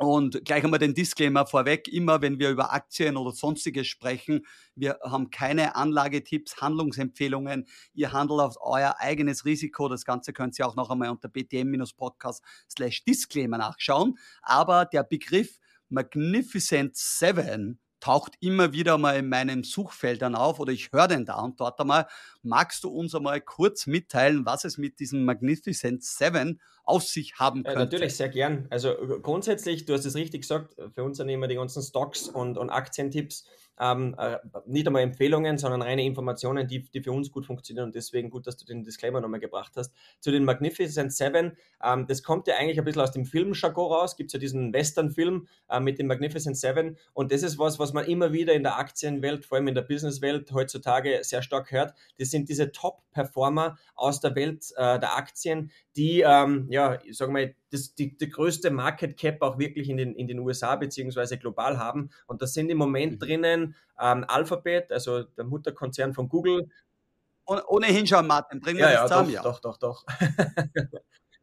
und gleich einmal den Disclaimer vorweg, immer wenn wir über Aktien oder sonstiges sprechen, wir haben keine Anlagetipps, Handlungsempfehlungen. Ihr handelt auf euer eigenes Risiko. Das Ganze könnt ihr auch noch einmal unter btm-podcast slash Disclaimer nachschauen. Aber der Begriff Magnificent Seven taucht immer wieder mal in meinen Suchfeldern auf oder ich höre den da und dort einmal. Magst du uns einmal kurz mitteilen, was es mit diesem Magnificent Seven auf sich haben könnte? Ja, natürlich, sehr gern. Also grundsätzlich, du hast es richtig gesagt, für uns sind immer die ganzen Stocks und, und Aktientipps ähm, äh, nicht einmal Empfehlungen, sondern reine Informationen, die, die für uns gut funktionieren und deswegen gut, dass du den Disclaimer nochmal gebracht hast. Zu den Magnificent Seven, ähm, das kommt ja eigentlich ein bisschen aus dem Film-Jargon raus, gibt es ja diesen Western-Film äh, mit den Magnificent Seven und das ist was, was man immer wieder in der Aktienwelt, vor allem in der Businesswelt heutzutage sehr stark hört. Das sind diese Top-Performer aus der Welt äh, der Aktien, die, ähm, ja, ich sage mal, das, die, die größte Market Cap auch wirklich in den, in den USA beziehungsweise global haben. Und das sind im Moment mhm. drinnen ähm, Alphabet, also der Mutterkonzern von Google. ohnehin schon, Martin, bringen wir ja, das ja, zusammen. Doch, ja, doch, doch, doch.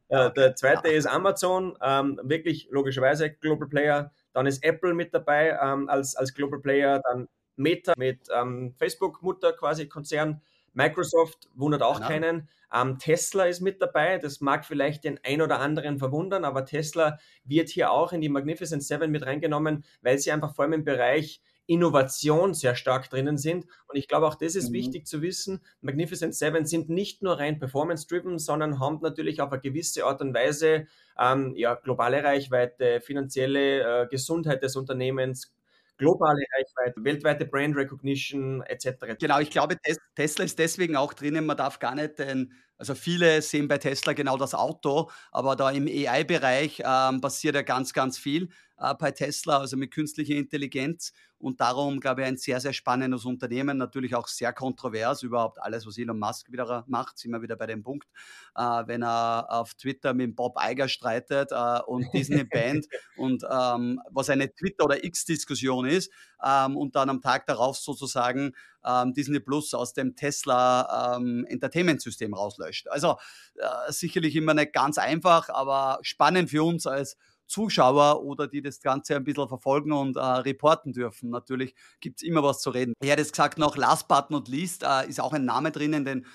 ja, <laughs> okay. Der zweite ja. ist Amazon, ähm, wirklich logischerweise Global Player. Dann ist Apple mit dabei ähm, als, als Global Player. Dann Meta mit ähm, Facebook-Mutter quasi Konzern. Microsoft wundert auch genau. keinen. Ähm, Tesla ist mit dabei. Das mag vielleicht den ein oder anderen verwundern, aber Tesla wird hier auch in die Magnificent Seven mit reingenommen, weil sie einfach vor allem im Bereich Innovation sehr stark drinnen sind. Und ich glaube, auch das ist mhm. wichtig zu wissen. Magnificent Seven sind nicht nur rein performance-driven, sondern haben natürlich auf eine gewisse Art und Weise ähm, ja, globale Reichweite, finanzielle äh, Gesundheit des Unternehmens, globale Reichweite, weltweite Brand Recognition etc. Genau, ich glaube, Tesla ist deswegen auch drinnen. Man darf gar nicht den, also viele sehen bei Tesla genau das Auto, aber da im AI-Bereich ähm, passiert ja ganz, ganz viel äh, bei Tesla, also mit künstlicher Intelligenz. Und darum, glaube ich, ein sehr, sehr spannendes Unternehmen, natürlich auch sehr kontrovers. Überhaupt alles, was Elon Musk wieder macht, sind wir wieder bei dem Punkt, äh, wenn er auf Twitter mit Bob Iger streitet äh, und Disney Band <laughs> und ähm, was eine Twitter- oder X-Diskussion ist ähm, und dann am Tag darauf sozusagen ähm, Disney Plus aus dem Tesla ähm, Entertainment-System rauslöscht. Also äh, sicherlich immer nicht ganz einfach, aber spannend für uns als Zuschauer oder die das Ganze ein bisschen verfolgen und äh, reporten dürfen. Natürlich gibt es immer was zu reden. Ich hätte es gesagt, noch last but not least äh, ist auch ein Name drinnen, den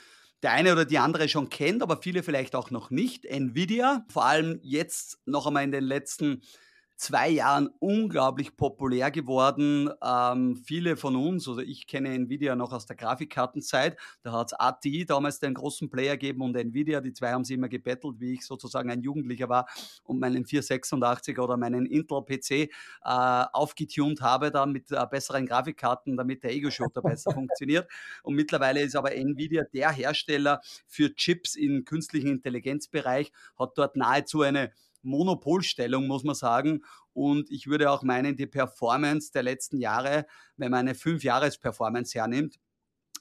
der eine oder die andere schon kennt, aber viele vielleicht auch noch nicht. Nvidia, vor allem jetzt noch einmal in den letzten zwei Jahren unglaublich populär geworden. Ähm, viele von uns, also ich kenne Nvidia noch aus der Grafikkartenzeit, da hat es AT damals den großen Player gegeben und Nvidia, die zwei haben sie immer gebettelt, wie ich sozusagen ein Jugendlicher war und meinen 486 oder meinen Intel-PC äh, aufgetunt habe, dann mit äh, besseren Grafikkarten, damit der Ego-Shooter besser <laughs> funktioniert. Und mittlerweile ist aber Nvidia der Hersteller für Chips im künstlichen Intelligenzbereich, hat dort nahezu eine Monopolstellung, muss man sagen. Und ich würde auch meinen, die Performance der letzten Jahre, wenn man eine 5-Jahres-Performance hernimmt,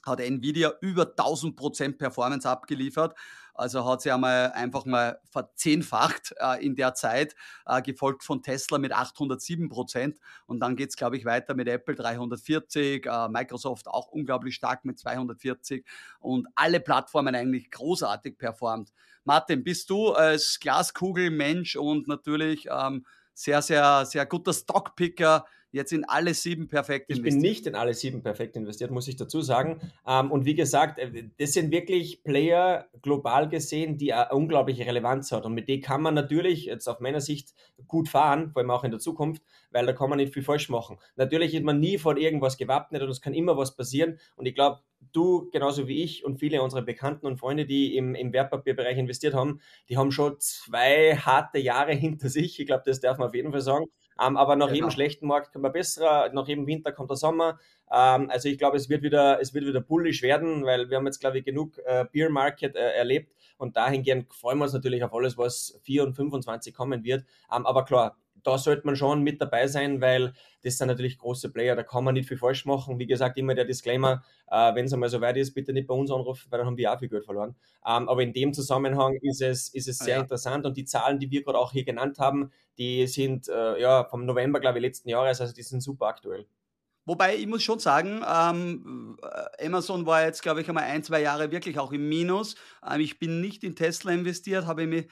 hat Nvidia über 1000 Prozent Performance abgeliefert. Also hat sie einmal einfach mal verzehnfacht äh, in der Zeit, äh, gefolgt von Tesla mit 807 Prozent. Und dann geht es, glaube ich, weiter mit Apple 340, äh, Microsoft auch unglaublich stark mit 240 und alle Plattformen eigentlich großartig performt. Martin, bist du als Glaskugelmensch und natürlich ähm, sehr, sehr, sehr guter Stockpicker jetzt in alle sieben perfekt investiert? Ich bin nicht in alle sieben perfekt investiert, muss ich dazu sagen. Ähm, und wie gesagt, äh, das sind wirklich Player global gesehen, die eine unglaubliche Relevanz hat. Und mit denen kann man natürlich jetzt auf meiner Sicht gut fahren, vor allem auch in der Zukunft, weil da kann man nicht viel falsch machen. Natürlich ist man nie vor irgendwas gewappnet und es kann immer was passieren. Und ich glaube, du genauso wie ich und viele unserer Bekannten und Freunde, die im, im Wertpapierbereich investiert haben, die haben schon zwei harte Jahre <laughs> hinter sich. Ich glaube, das darf man auf jeden Fall sagen. Ähm, aber nach genau. jedem schlechten Markt kommt ein besserer, nach jedem Winter kommt der Sommer. Ähm, also ich glaube, es wird wieder, es wird wieder bullisch werden, weil wir haben jetzt, glaube ich, genug äh, Beer Market äh, erlebt und dahingehend freuen wir uns natürlich auf alles, was 4 und 25 kommen wird. Ähm, aber klar, da sollte man schon mit dabei sein, weil das sind natürlich große Player, da kann man nicht viel falsch machen. Wie gesagt, immer der Disclaimer, äh, wenn es einmal so weit ist, bitte nicht bei uns anrufen, weil dann haben wir auch viel Geld verloren. Ähm, aber in dem Zusammenhang ist es, ist es sehr ja. interessant und die Zahlen, die wir gerade auch hier genannt haben, die sind äh, ja vom November, glaube ich, letzten Jahres, also die sind super aktuell. Wobei ich muss schon sagen, ähm, äh, Amazon war jetzt, glaube ich, einmal ein, zwei Jahre wirklich auch im Minus. Ähm, ich bin nicht in Tesla investiert, habe mir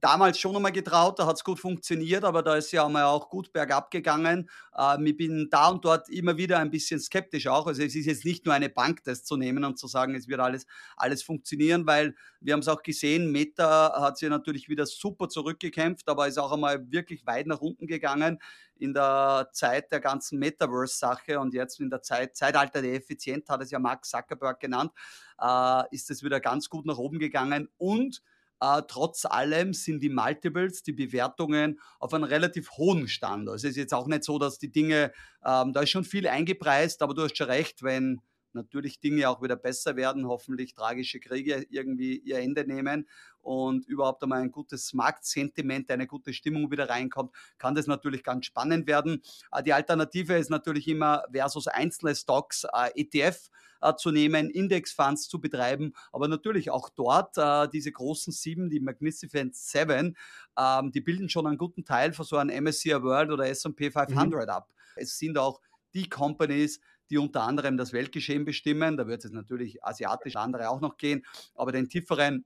damals schon einmal getraut, da hat es gut funktioniert, aber da ist ja einmal auch gut bergab gegangen. Ähm, ich bin da und dort immer wieder ein bisschen skeptisch auch. Also es ist jetzt nicht nur eine Bank, das zu nehmen und zu sagen, es wird alles, alles funktionieren, weil wir haben es auch gesehen, Meta hat sich natürlich wieder super zurückgekämpft, aber ist auch einmal wirklich weit nach unten gegangen in der Zeit der ganzen Metaverse-Sache und jetzt in der Zeit, Zeitalter der Effizienz, hat es ja Mark Zuckerberg genannt, äh, ist es wieder ganz gut nach oben gegangen und Äh, trotz allem sind die Multiples, die Bewertungen auf einem relativ hohen Stand. Also es ist jetzt auch nicht so, dass die Dinge, ähm, da ist schon viel eingepreist, aber du hast schon recht, wenn natürlich Dinge auch wieder besser werden, hoffentlich tragische Kriege irgendwie ihr Ende nehmen und überhaupt einmal ein gutes Marktsentiment, eine gute Stimmung wieder reinkommt, kann das natürlich ganz spannend werden. Äh, die Alternative ist natürlich immer versus einzelne Stocks, äh, ETF äh, zu nehmen, Indexfonds zu betreiben, aber natürlich auch dort diese großen sieben, die Magnificent Seven, ähm, die bilden schon einen guten Teil von so einem MSCI World oder S&P 500 mhm. ab. Es sind auch die Companies, die unter anderem das Weltgeschehen bestimmen. Da wird es natürlich asiatisch andere auch noch gehen, aber den tieferen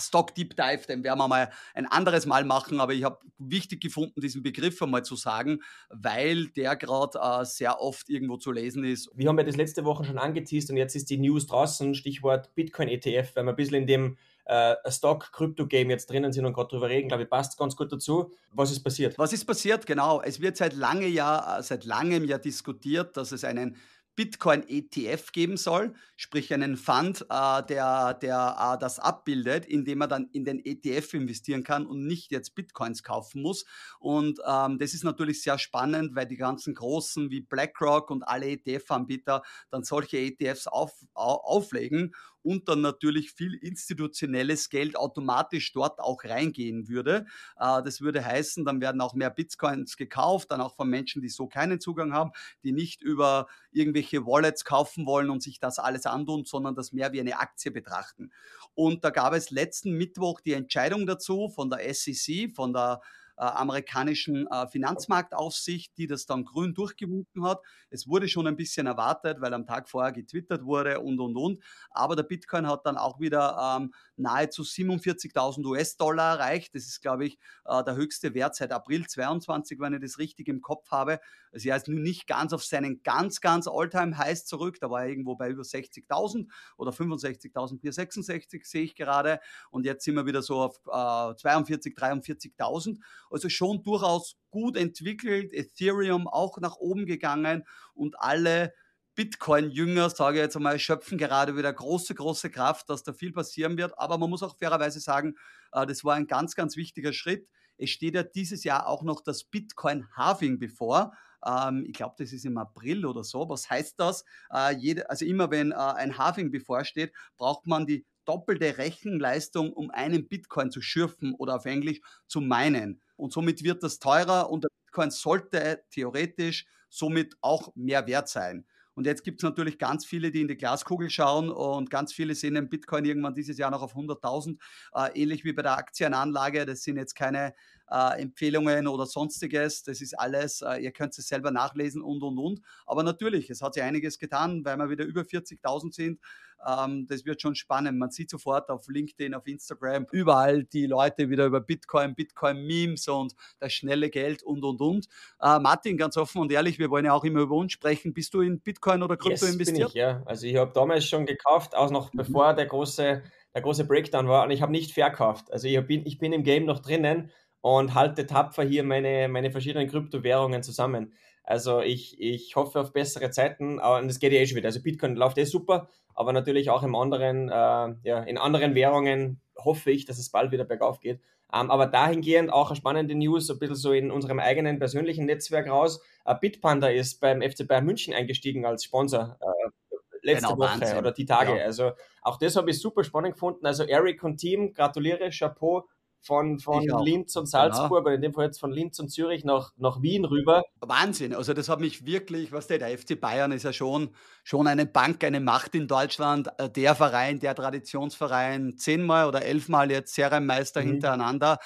Stock Deep Dive, den werden wir mal ein anderes Mal machen, aber ich habe wichtig gefunden, diesen Begriff einmal zu sagen, weil der gerade äh, sehr oft irgendwo zu lesen ist. Wir haben ja das letzte Woche schon angeteased und jetzt ist die News draußen, Stichwort Bitcoin ETF, weil wir ein bisschen in dem äh, Stock-Krypto-Game jetzt drinnen sind und gerade drüber reden, glaube ich, passt ganz gut dazu. Was ist passiert? Was ist passiert? Genau. Es wird seit, lange ja, seit langem ja diskutiert, dass es einen Bitcoin-ETF geben soll, sprich einen Fund, äh, der, der äh, das abbildet, indem er dann in den ETF investieren kann und nicht jetzt Bitcoins kaufen muss. Und ähm, das ist natürlich sehr spannend, weil die ganzen großen wie BlackRock und alle ETF-Anbieter dann solche ETFs auf, auflegen und dann natürlich viel institutionelles Geld automatisch dort auch reingehen würde. Äh, das würde heißen, dann werden auch mehr Bitcoins gekauft, dann auch von Menschen, die so keinen Zugang haben, die nicht über irgendwelche Wallets kaufen wollen und sich das alles antun, sondern das mehr wie eine Aktie betrachten. Und da gab es letzten Mittwoch die Entscheidung dazu von der SEC, von der amerikanischen äh, Finanzmarktaufsicht, die das dann grün durchgewunken hat. Es wurde schon ein bisschen erwartet, weil am Tag vorher getwittert wurde und, und, und. Aber der Bitcoin hat dann auch wieder ähm, nahezu 47.000 US-Dollar erreicht. Das ist, glaube ich, äh, der höchste Wert seit April 22, wenn ich das richtig im Kopf habe. Also er ist nun nicht ganz auf seinen ganz, ganz All-Time-Highs zurück. Da war er irgendwo bei über 60.000 oder 65.466 sehe ich gerade. Und jetzt sind wir wieder so auf äh, 42, 43.000. Also schon durchaus gut entwickelt. Ethereum auch nach oben gegangen und alle Bitcoin-Jünger, sage ich jetzt einmal, schöpfen gerade wieder große, große Kraft, dass da viel passieren wird. Aber man muss auch fairerweise sagen, äh, das war ein ganz, ganz wichtiger Schritt. Es steht ja dieses Jahr auch noch das Bitcoin-Halving bevor. Ähm, ich glaube, das ist im April oder so. Was heißt das? Äh, also immer wenn äh, ein Halving bevorsteht, braucht man die doppelte Rechenleistung, um einen Bitcoin zu schürfen oder auf Englisch zu meinen. Und somit wird das teurer und der Bitcoin sollte theoretisch somit auch mehr wert sein. Und jetzt gibt es natürlich ganz viele, die in die Glaskugel schauen und ganz viele sehen den Bitcoin irgendwann dieses Jahr noch auf 100.000, äh, ähnlich wie bei der Aktienanlage. Das sind jetzt keine äh, Empfehlungen oder sonstiges. Das ist alles, äh, ihr könnt es selber nachlesen und und und. Aber natürlich, es hat sich einiges getan, weil wir wieder über 40.000 sind. Ähm, das wird schon spannend. Man sieht sofort auf LinkedIn, auf Instagram, überall die Leute wieder über Bitcoin, Bitcoin-Memes und das schnelle Geld und und und. Äh, Martin, ganz offen und ehrlich, wir wollen ja auch immer über uns sprechen. Bist du in Bitcoin oder Krypto yes, investiert? Bin ich, ja. Also ich habe damals schon gekauft, auch noch mhm. bevor der große, der große Breakdown war und ich habe nicht verkauft. Also ich bin, ich bin im Game noch drinnen und halte tapfer hier meine, meine verschiedenen Kryptowährungen zusammen. Also ich, ich hoffe auf bessere Zeiten, aber das geht ja eh schon wieder. Also Bitcoin läuft eh super, aber natürlich auch im anderen, äh, ja, in anderen Währungen hoffe ich, dass es bald wieder bergauf geht. Ähm, aber dahingehend auch eine spannende News, ein bisschen so in unserem eigenen persönlichen Netzwerk raus. Äh, Bitpanda ist beim FC Bayern München eingestiegen als Sponsor. Äh, letzte genau, Woche Wahnsinn. oder die Tage. Ja. Also auch das habe ich super spannend gefunden. Also Eric und Team, gratuliere, Chapeau von, von Linz und Salzburg genau. oder in dem Fall jetzt von Linz und Zürich nach, nach Wien rüber. Wahnsinn, also das hat mich wirklich, was der, der FC Bayern ist ja schon, schon eine Bank, eine Macht in Deutschland, äh, der Verein, der Traditionsverein, zehnmal oder elfmal jetzt Serienmeister mhm. hintereinander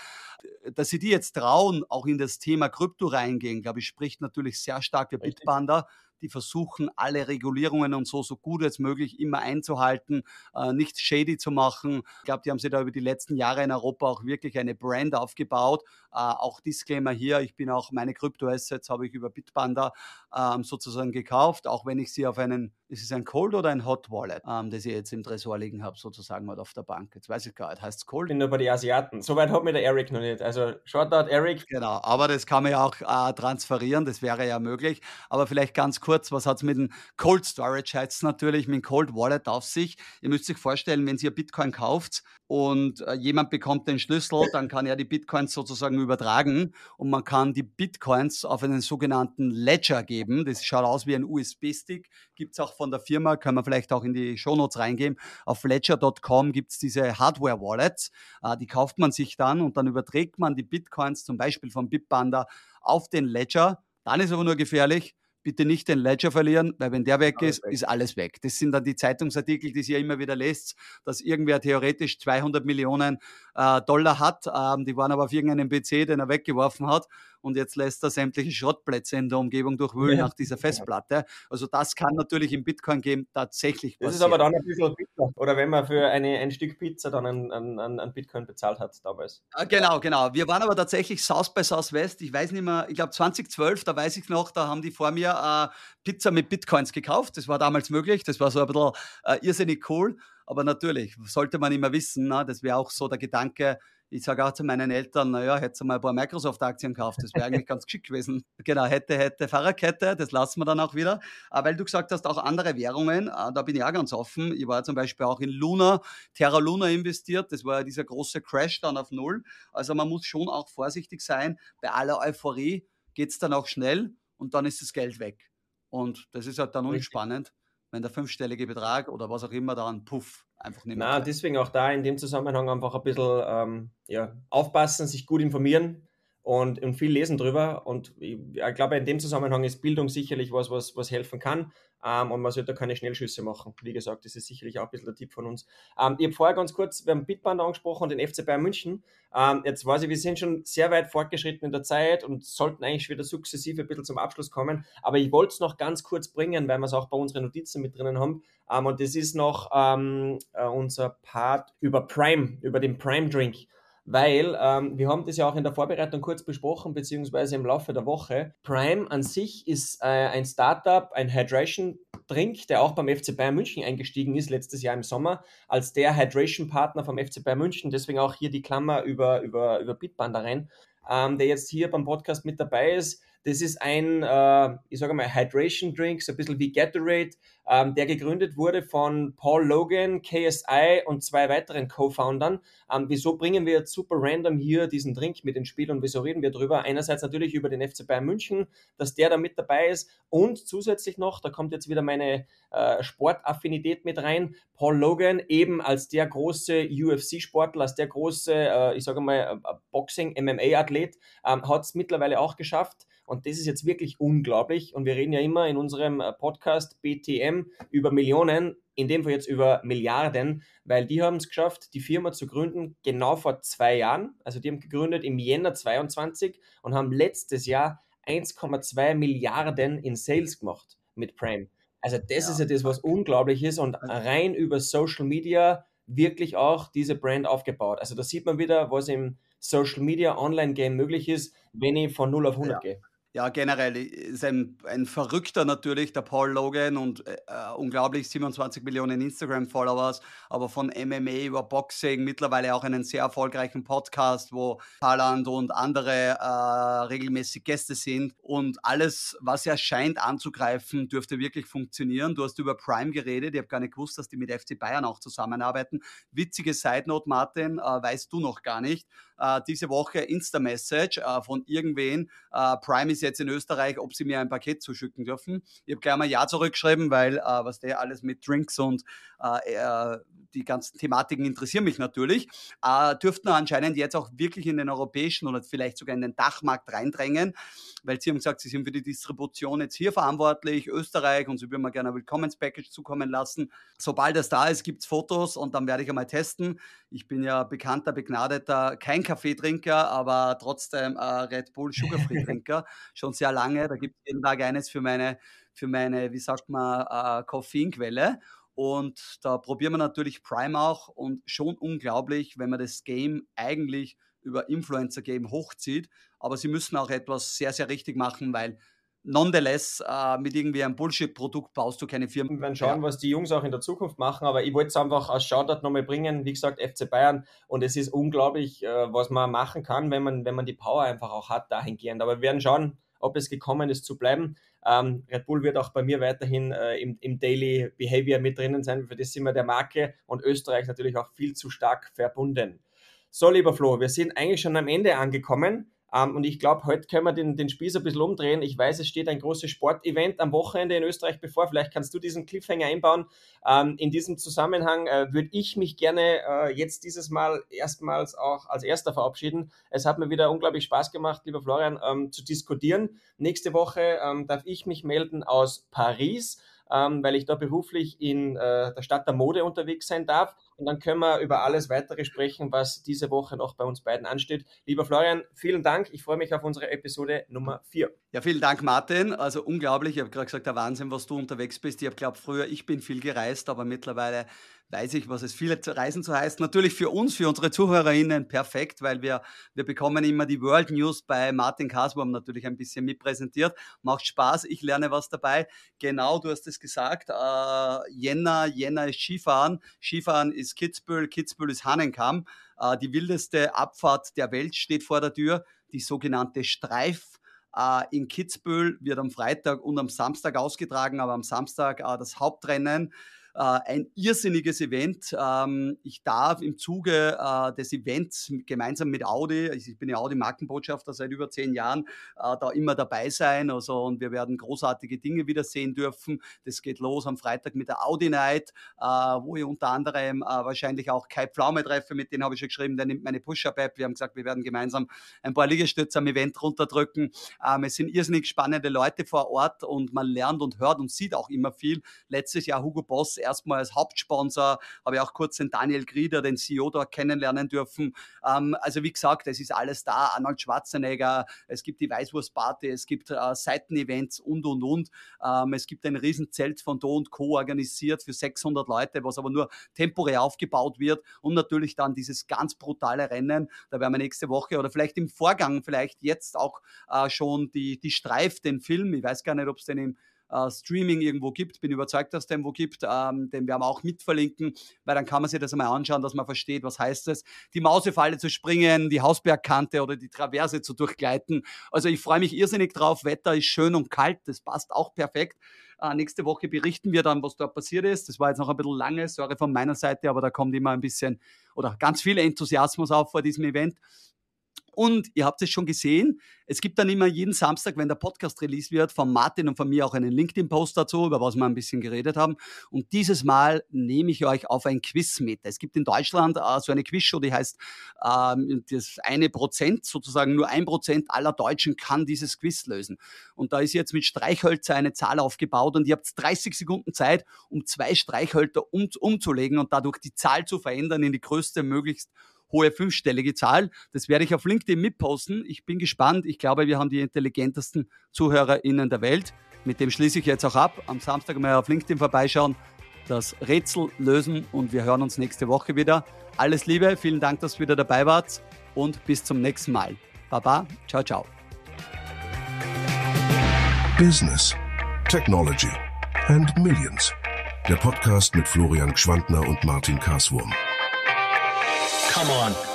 dass sie die jetzt trauen, auch in das Thema Krypto reingehen, glaube ich, spricht natürlich sehr stark für Bitpanda die versuchen, alle Regulierungen und so, so gut als möglich immer einzuhalten, äh, nichts shady zu machen. Ich glaube, die haben sich da über die letzten Jahre in Europa auch wirklich eine Brand aufgebaut. Äh, auch Disclaimer hier, ich bin auch, meine Kryptoassets habe ich über Bitpanda ähm, sozusagen gekauft, auch wenn ich sie auf einen, ist es ein Cold oder ein Hot Wallet, ähm, das ich jetzt im Tresor liegen habe, sozusagen, oder auf der Bank. Jetzt weiß ich gar nicht, heißt es Cold? Ich bin nur bei den Asiaten. Soweit hat mir der Eric noch nicht. Also Shoutout Eric. Genau, aber das kann man ja auch äh, transferieren, das wäre ja möglich. Aber vielleicht ganz kurz, kurz, was hat es mit dem Cold Storage heißt natürlich, mit dem Cold Wallet auf sich. Ihr müsst euch vorstellen, wenn ihr Bitcoin kauft und äh, jemand bekommt den Schlüssel, dann kann er die Bitcoins sozusagen übertragen und man kann die Bitcoins auf einen sogenannten Ledger geben. Das schaut aus wie ein USB-Stick, gibt es auch von der Firma, kann man vielleicht auch in die Shownotes reingeben. Auf ledger.com gibt es diese Hardware-Wallets, äh, die kauft man sich dann und dann überträgt man die Bitcoins zum Beispiel von Bitpanda auf den Ledger. Dann ist aber nur gefährlich, bitte nicht den Ledger verlieren, weil wenn der weg alles ist, weg. ist alles weg. Das sind dann die Zeitungsartikel, die ihr immer wieder lest, dass irgendwer theoretisch 200 Millionen äh, Dollar hat. Ähm, die waren aber auf irgendeinem PC, den er weggeworfen hat und jetzt lässt er sämtliche Schrottplätze in der Umgebung durchwühlen ja. nach dieser Festplatte. Also das kann natürlich im Bitcoin-Game tatsächlich passieren. Das ist aber dann ein bisschen Pizza. Oder wenn man für eine, ein Stück Pizza dann an, an, an Bitcoin bezahlt hat damals. Ah, genau, genau. Wir waren aber tatsächlich South by Southwest. Ich weiß nicht mehr, ich glaube 2012, da weiß ich noch, da haben die vor mir äh, Pizza mit Bitcoins gekauft. Das war damals möglich. Das war so ein bisschen äh, irrsinnig cool. Aber natürlich, sollte man immer wissen, na, das wäre auch so der Gedanke, ich sage auch zu meinen Eltern, naja, hätte du mal ein paar Microsoft-Aktien gekauft, das wäre eigentlich ganz geschickt gewesen. Genau, hätte, hätte, Fahrradkette, das lassen wir dann auch wieder. Aber weil du gesagt hast, auch andere Währungen, äh, da bin ich auch ganz offen. Ich war zum Beispiel auch in Luna, Terra Luna investiert, das war ja dieser große Crash dann auf Null. Also man muss schon auch vorsichtig sein. Bei aller Euphorie geht es dann auch schnell und dann ist das Geld weg. Und das ist halt dann unspannend wenn der fünfstellige Betrag oder was auch immer dann puff einfach nicht mehr. Na, deswegen auch da in dem Zusammenhang einfach ein bisschen ähm, ja, aufpassen, sich gut informieren und, und viel lesen drüber. Und ich, ich, glaube, in dem Zusammenhang ist Bildung sicherlich was, was, was helfen kann. Ähm, und man sollte da keine Schnellschüsse machen. Wie gesagt, das ist sicherlich auch ein bisschen der Tipp von uns. Ähm, ich habe vorher ganz kurz, wir haben Bitband angesprochen und den FC Bayern München. Ähm, jetzt weiß ich, wir sind schon sehr weit fortgeschritten in der Zeit und sollten eigentlich wieder sukzessive ein bisschen zum Abschluss kommen. Aber ich wollte es noch ganz kurz bringen, weil wir es auch bei unseren Notizen mit drinnen haben. Ähm, und das ist noch ähm, äh, unser Part über Prime, über den Prime Drink weil ähm, wir haben das ja auch in der Vorbereitung kurz besprochen, beziehungsweise im Laufe der Woche. Prime an sich ist äh, ein Startup, ein Hydration-Drink, der auch beim FC Bayern München eingestiegen ist, letztes Jahr im Sommer, als der Hydration-Partner vom FC Bayern München. Deswegen auch hier die Klammer über, über, über Bitband rein, ähm, der jetzt hier beim Podcast mit dabei ist. Das ist ein, äh, ich sage mal, Hydration Drink, so ein bisschen wie Gatorade, ähm, der gegründet wurde von Paul Logan, KSI und zwei weiteren Co-Foundern. Ähm, wieso bringen wir jetzt super random hier diesen Drink mit ins Spiel und wieso reden wir drüber? Einerseits natürlich über den FC Bayern München, dass der da mit dabei ist und zusätzlich noch, da kommt jetzt wieder meine äh, Sportaffinität mit rein, Paul Logan eben als der große UFC-Sportler, als der große, äh, ich sage mal, äh, Boxing-MMA-Athlet, ähm, hat es mittlerweile auch geschafft, und das ist jetzt wirklich unglaublich. Und wir reden ja immer in unserem äh, Podcast BTM über Millionen, in dem Fall jetzt über Milliarden, weil die haben es geschafft, die Firma zu gründen genau vor zwei Jahren. Also die haben gegründet im Jänner 22 und haben letztes Jahr 1,2 Milliarden in Sales gemacht mit Prime. Also das ja, ist ja das, was unglaublich ist und rein über Social Media wirklich auch diese Brand aufgebaut. Also da sieht man wieder, was im Social Media Online Game möglich ist, wenn ich von 0 auf 100 ja. gehe. Ja, generell ist ein, ein Verrückter natürlich, der Paul Logan und äh, äh unglaublich 27 Millionen Instagram-Followers, aber von MMA über Boxing, mittlerweile auch einen sehr erfolgreichen Podcast, wo Haaland und andere äh, regelmäßig Gäste sind und alles, was er scheint anzugreifen, dürfte wirklich funktionieren. Du hast über Prime geredet, ich habe gar nicht gewusst, dass die mit FC Bayern auch zusammenarbeiten. Witzige Side Note, Martin, äh, weißt du noch gar nicht äh, diese Woche Insta-Message äh, von irgendwen, Prime ist jetzt in Österreich, ob sie mir ein Paket zuschicken dürfen. Ich habe gleich mal Ja zurückgeschrieben, weil äh, was der alles mit Drinks und äh, die ganzen Thematiken interessieren mich natürlich, äh, dürften anscheinend jetzt auch wirklich in den europäischen oder vielleicht sogar in den Dachmarkt reindrängen, weil sie haben gesagt, sie sind für die Distribution jetzt hier verantwortlich, Österreich, und sie würden mir gerne ein Willkommenspackage zukommen lassen. Sobald es da ist, gibt es Fotos und dann werde ich einmal testen. Ich bin ja bekannter, begnadeter, kein Kaffeetrinker, aber trotzdem äh, Red Bull Sugar-Free-Trinker, <laughs> schon sehr lange. Da gibt es jeden Tag eines für meine, für meine, wie sagt man, äh, Koffeinquelle. Und da probieren wir natürlich Prime auch und schon unglaublich, wenn man das Game eigentlich über Influencer Game hochzieht. Aber sie müssen auch etwas sehr, sehr richtig machen, weil nonetheless äh, mit irgendwie einem Bullshit-Produkt baust du keine Firma. Wir werden schauen, was die Jungs auch in der Zukunft machen, aber ich wollte es einfach als Shoutout nochmal bringen, wie gesagt, FC Bayern und es ist unglaublich, äh, was man machen kann, wenn man, wenn man die Power einfach auch hat dahingehend, aber wir werden schauen, ob es gekommen ist zu bleiben. Ähm, Red Bull wird auch bei mir weiterhin äh, im, im Daily Behavior mit drinnen sein. Für das sind wir der Marke und Österreich natürlich auch viel zu stark verbunden. So, lieber Flo, wir sind eigentlich schon am Ende angekommen. Ähm, und ich glaube, heute können wir den, den Spieß ein bisschen umdrehen. Ich weiß, es steht ein großes Sportevent am Wochenende in Österreich bevor. Vielleicht kannst du diesen Cliffhanger einbauen. Ähm, in diesem Zusammenhang äh, würde ich mich gerne äh, jetzt dieses Mal erstmals auch als erster verabschieden. Es hat mir wieder unglaublich Spaß gemacht, lieber Florian, ähm, zu diskutieren. Nächste Woche ähm, darf ich mich melden aus Paris ähm, weil ich da beruflich in äh, der Stadt der Mode unterwegs sein darf. Und dann können wir über alles weitere sprechen, was diese Woche noch bei uns beiden ansteht. Lieber Florian, vielen Dank. Ich freue mich auf unsere Episode Nummer 4. Ja, vielen Dank, Martin. Also unglaublich. Ich habe gerade gesagt, der Wahnsinn, was du unterwegs bist. Ich habe glaubt früher, ich bin viel gereist, aber mittlerweile weiß ich, was es viele Reisen zu heißt. Natürlich für uns, für unsere ZuhörerInnen perfekt, weil wir, wir bekommen immer die World News bei Martin Kaswurm natürlich ein bisschen mitpräsentiert. Macht Spaß, ich lerne was dabei. Genau, du hast es gesagt. Äh, Jänner, Jänner ist Skifahren. Skifahren ist Kitzbühel, Kitzbühel ist Hannenkamm. Äh, die wildeste Abfahrt der Welt steht vor der Tür, die sogenannte Streif. Uh, in Kitzbühel wird am Freitag und am Samstag ausgetragen, aber am Samstag uh, das Hauptrennen. Äh, ein irrsinniges Event. Ähm, ich darf im Zuge äh, des Events gemeinsam mit Audi, ich bin ja Audi-Markenbotschafter seit über zehn Jahren, äh, da immer dabei sein. Also, und wir werden großartige Dinge wieder sehen dürfen. Das geht los am Freitag mit der Audi Night, wo ich unter anderem wahrscheinlich auch Kai Pflaume treffe, mit denen habe ich schon geschrieben, der nimmt meine Push-Up-App. Wir haben gesagt, wir werden gemeinsam ein paar Liegestütze am Event runterdrücken. Ähm, es sind irrsinnig spannende Leute vor Ort und man lernt und hört und sieht auch immer viel. Letztes Jahr Hugo Boss erstmal als Hauptsponsor, habe ich auch kurz den Daniel Grieder, den CEO dort kennenlernen dürfen. Ähm, also wie gesagt, es ist alles da. Arnold Schwarzenegger, es gibt die Weißwurstparty, es gibt äh, Seitenevents und, und, und. Ähm, es gibt ein Riesenzelt von Do und Co. organisiert für 600 Leute, was aber nur temporär aufgebaut wird und natürlich dann dieses ganz brutale Rennen. Da werden wir nächste Woche oder vielleicht im Vorgang, vielleicht jetzt auch äh, schon die, die Streif, den Film, ich weiß gar nicht, ob es den im äh, Streaming irgendwo gibt. Bin überzeugt, dass es den wo gibt. Ähm, den werden wir auch mitverlinken, weil dann kann man sich das einmal anschauen, dass man versteht, was heißt es, die Mausefalle zu springen, die Hausbergkante oder die Traverse zu durchgleiten. Also ich freue mich irrsinnig drauf. Wetter ist schön und kalt, das passt auch perfekt. Äh, nächste Woche berichten wir dann, was dort passiert ist. Das war jetzt noch ein bisschen lange, sorry von meiner Seite, aber da kommt immer ein bisschen oder ganz viel Enthusiasmus auf vor diesem Event. Und ihr habt es schon gesehen, es gibt dann immer jeden Samstag, wenn der Podcast release wird, von Martin und von mir auch einen LinkedIn-Post dazu, über was wir ein bisschen geredet haben. Und dieses Mal nehme ich euch auf ein Quiz mit. Es gibt in Deutschland äh, so eine Quizshow, die heißt ähm, das eine Prozent, sozusagen nur ein Prozent aller Deutschen kann dieses Quiz lösen. Und da ist jetzt mit Streichhölzer eine Zahl aufgebaut und ihr habt 30 Sekunden Zeit, um zwei Streichhölzer um, umzulegen und dadurch die Zahl zu verändern in die größte möglichst hohe fünfstellige Zahl. Das werde ich auf LinkedIn mitposten. Ich bin gespannt. Ich glaube, wir haben die intelligentesten ZuhörerInnen der Welt. Mit dem schließe ich jetzt auch ab. Am Samstag mal auf LinkedIn vorbeischauen, das Rätsel lösen und wir hören uns nächste Woche wieder. Alles Liebe, vielen Dank, dass ihr wieder dabei wart und bis zum nächsten Mal. Baba, ciao, ciao. Business, Technology and Millions. Der Podcast mit Florian Gschwandner und Martin Karswurm. Come on.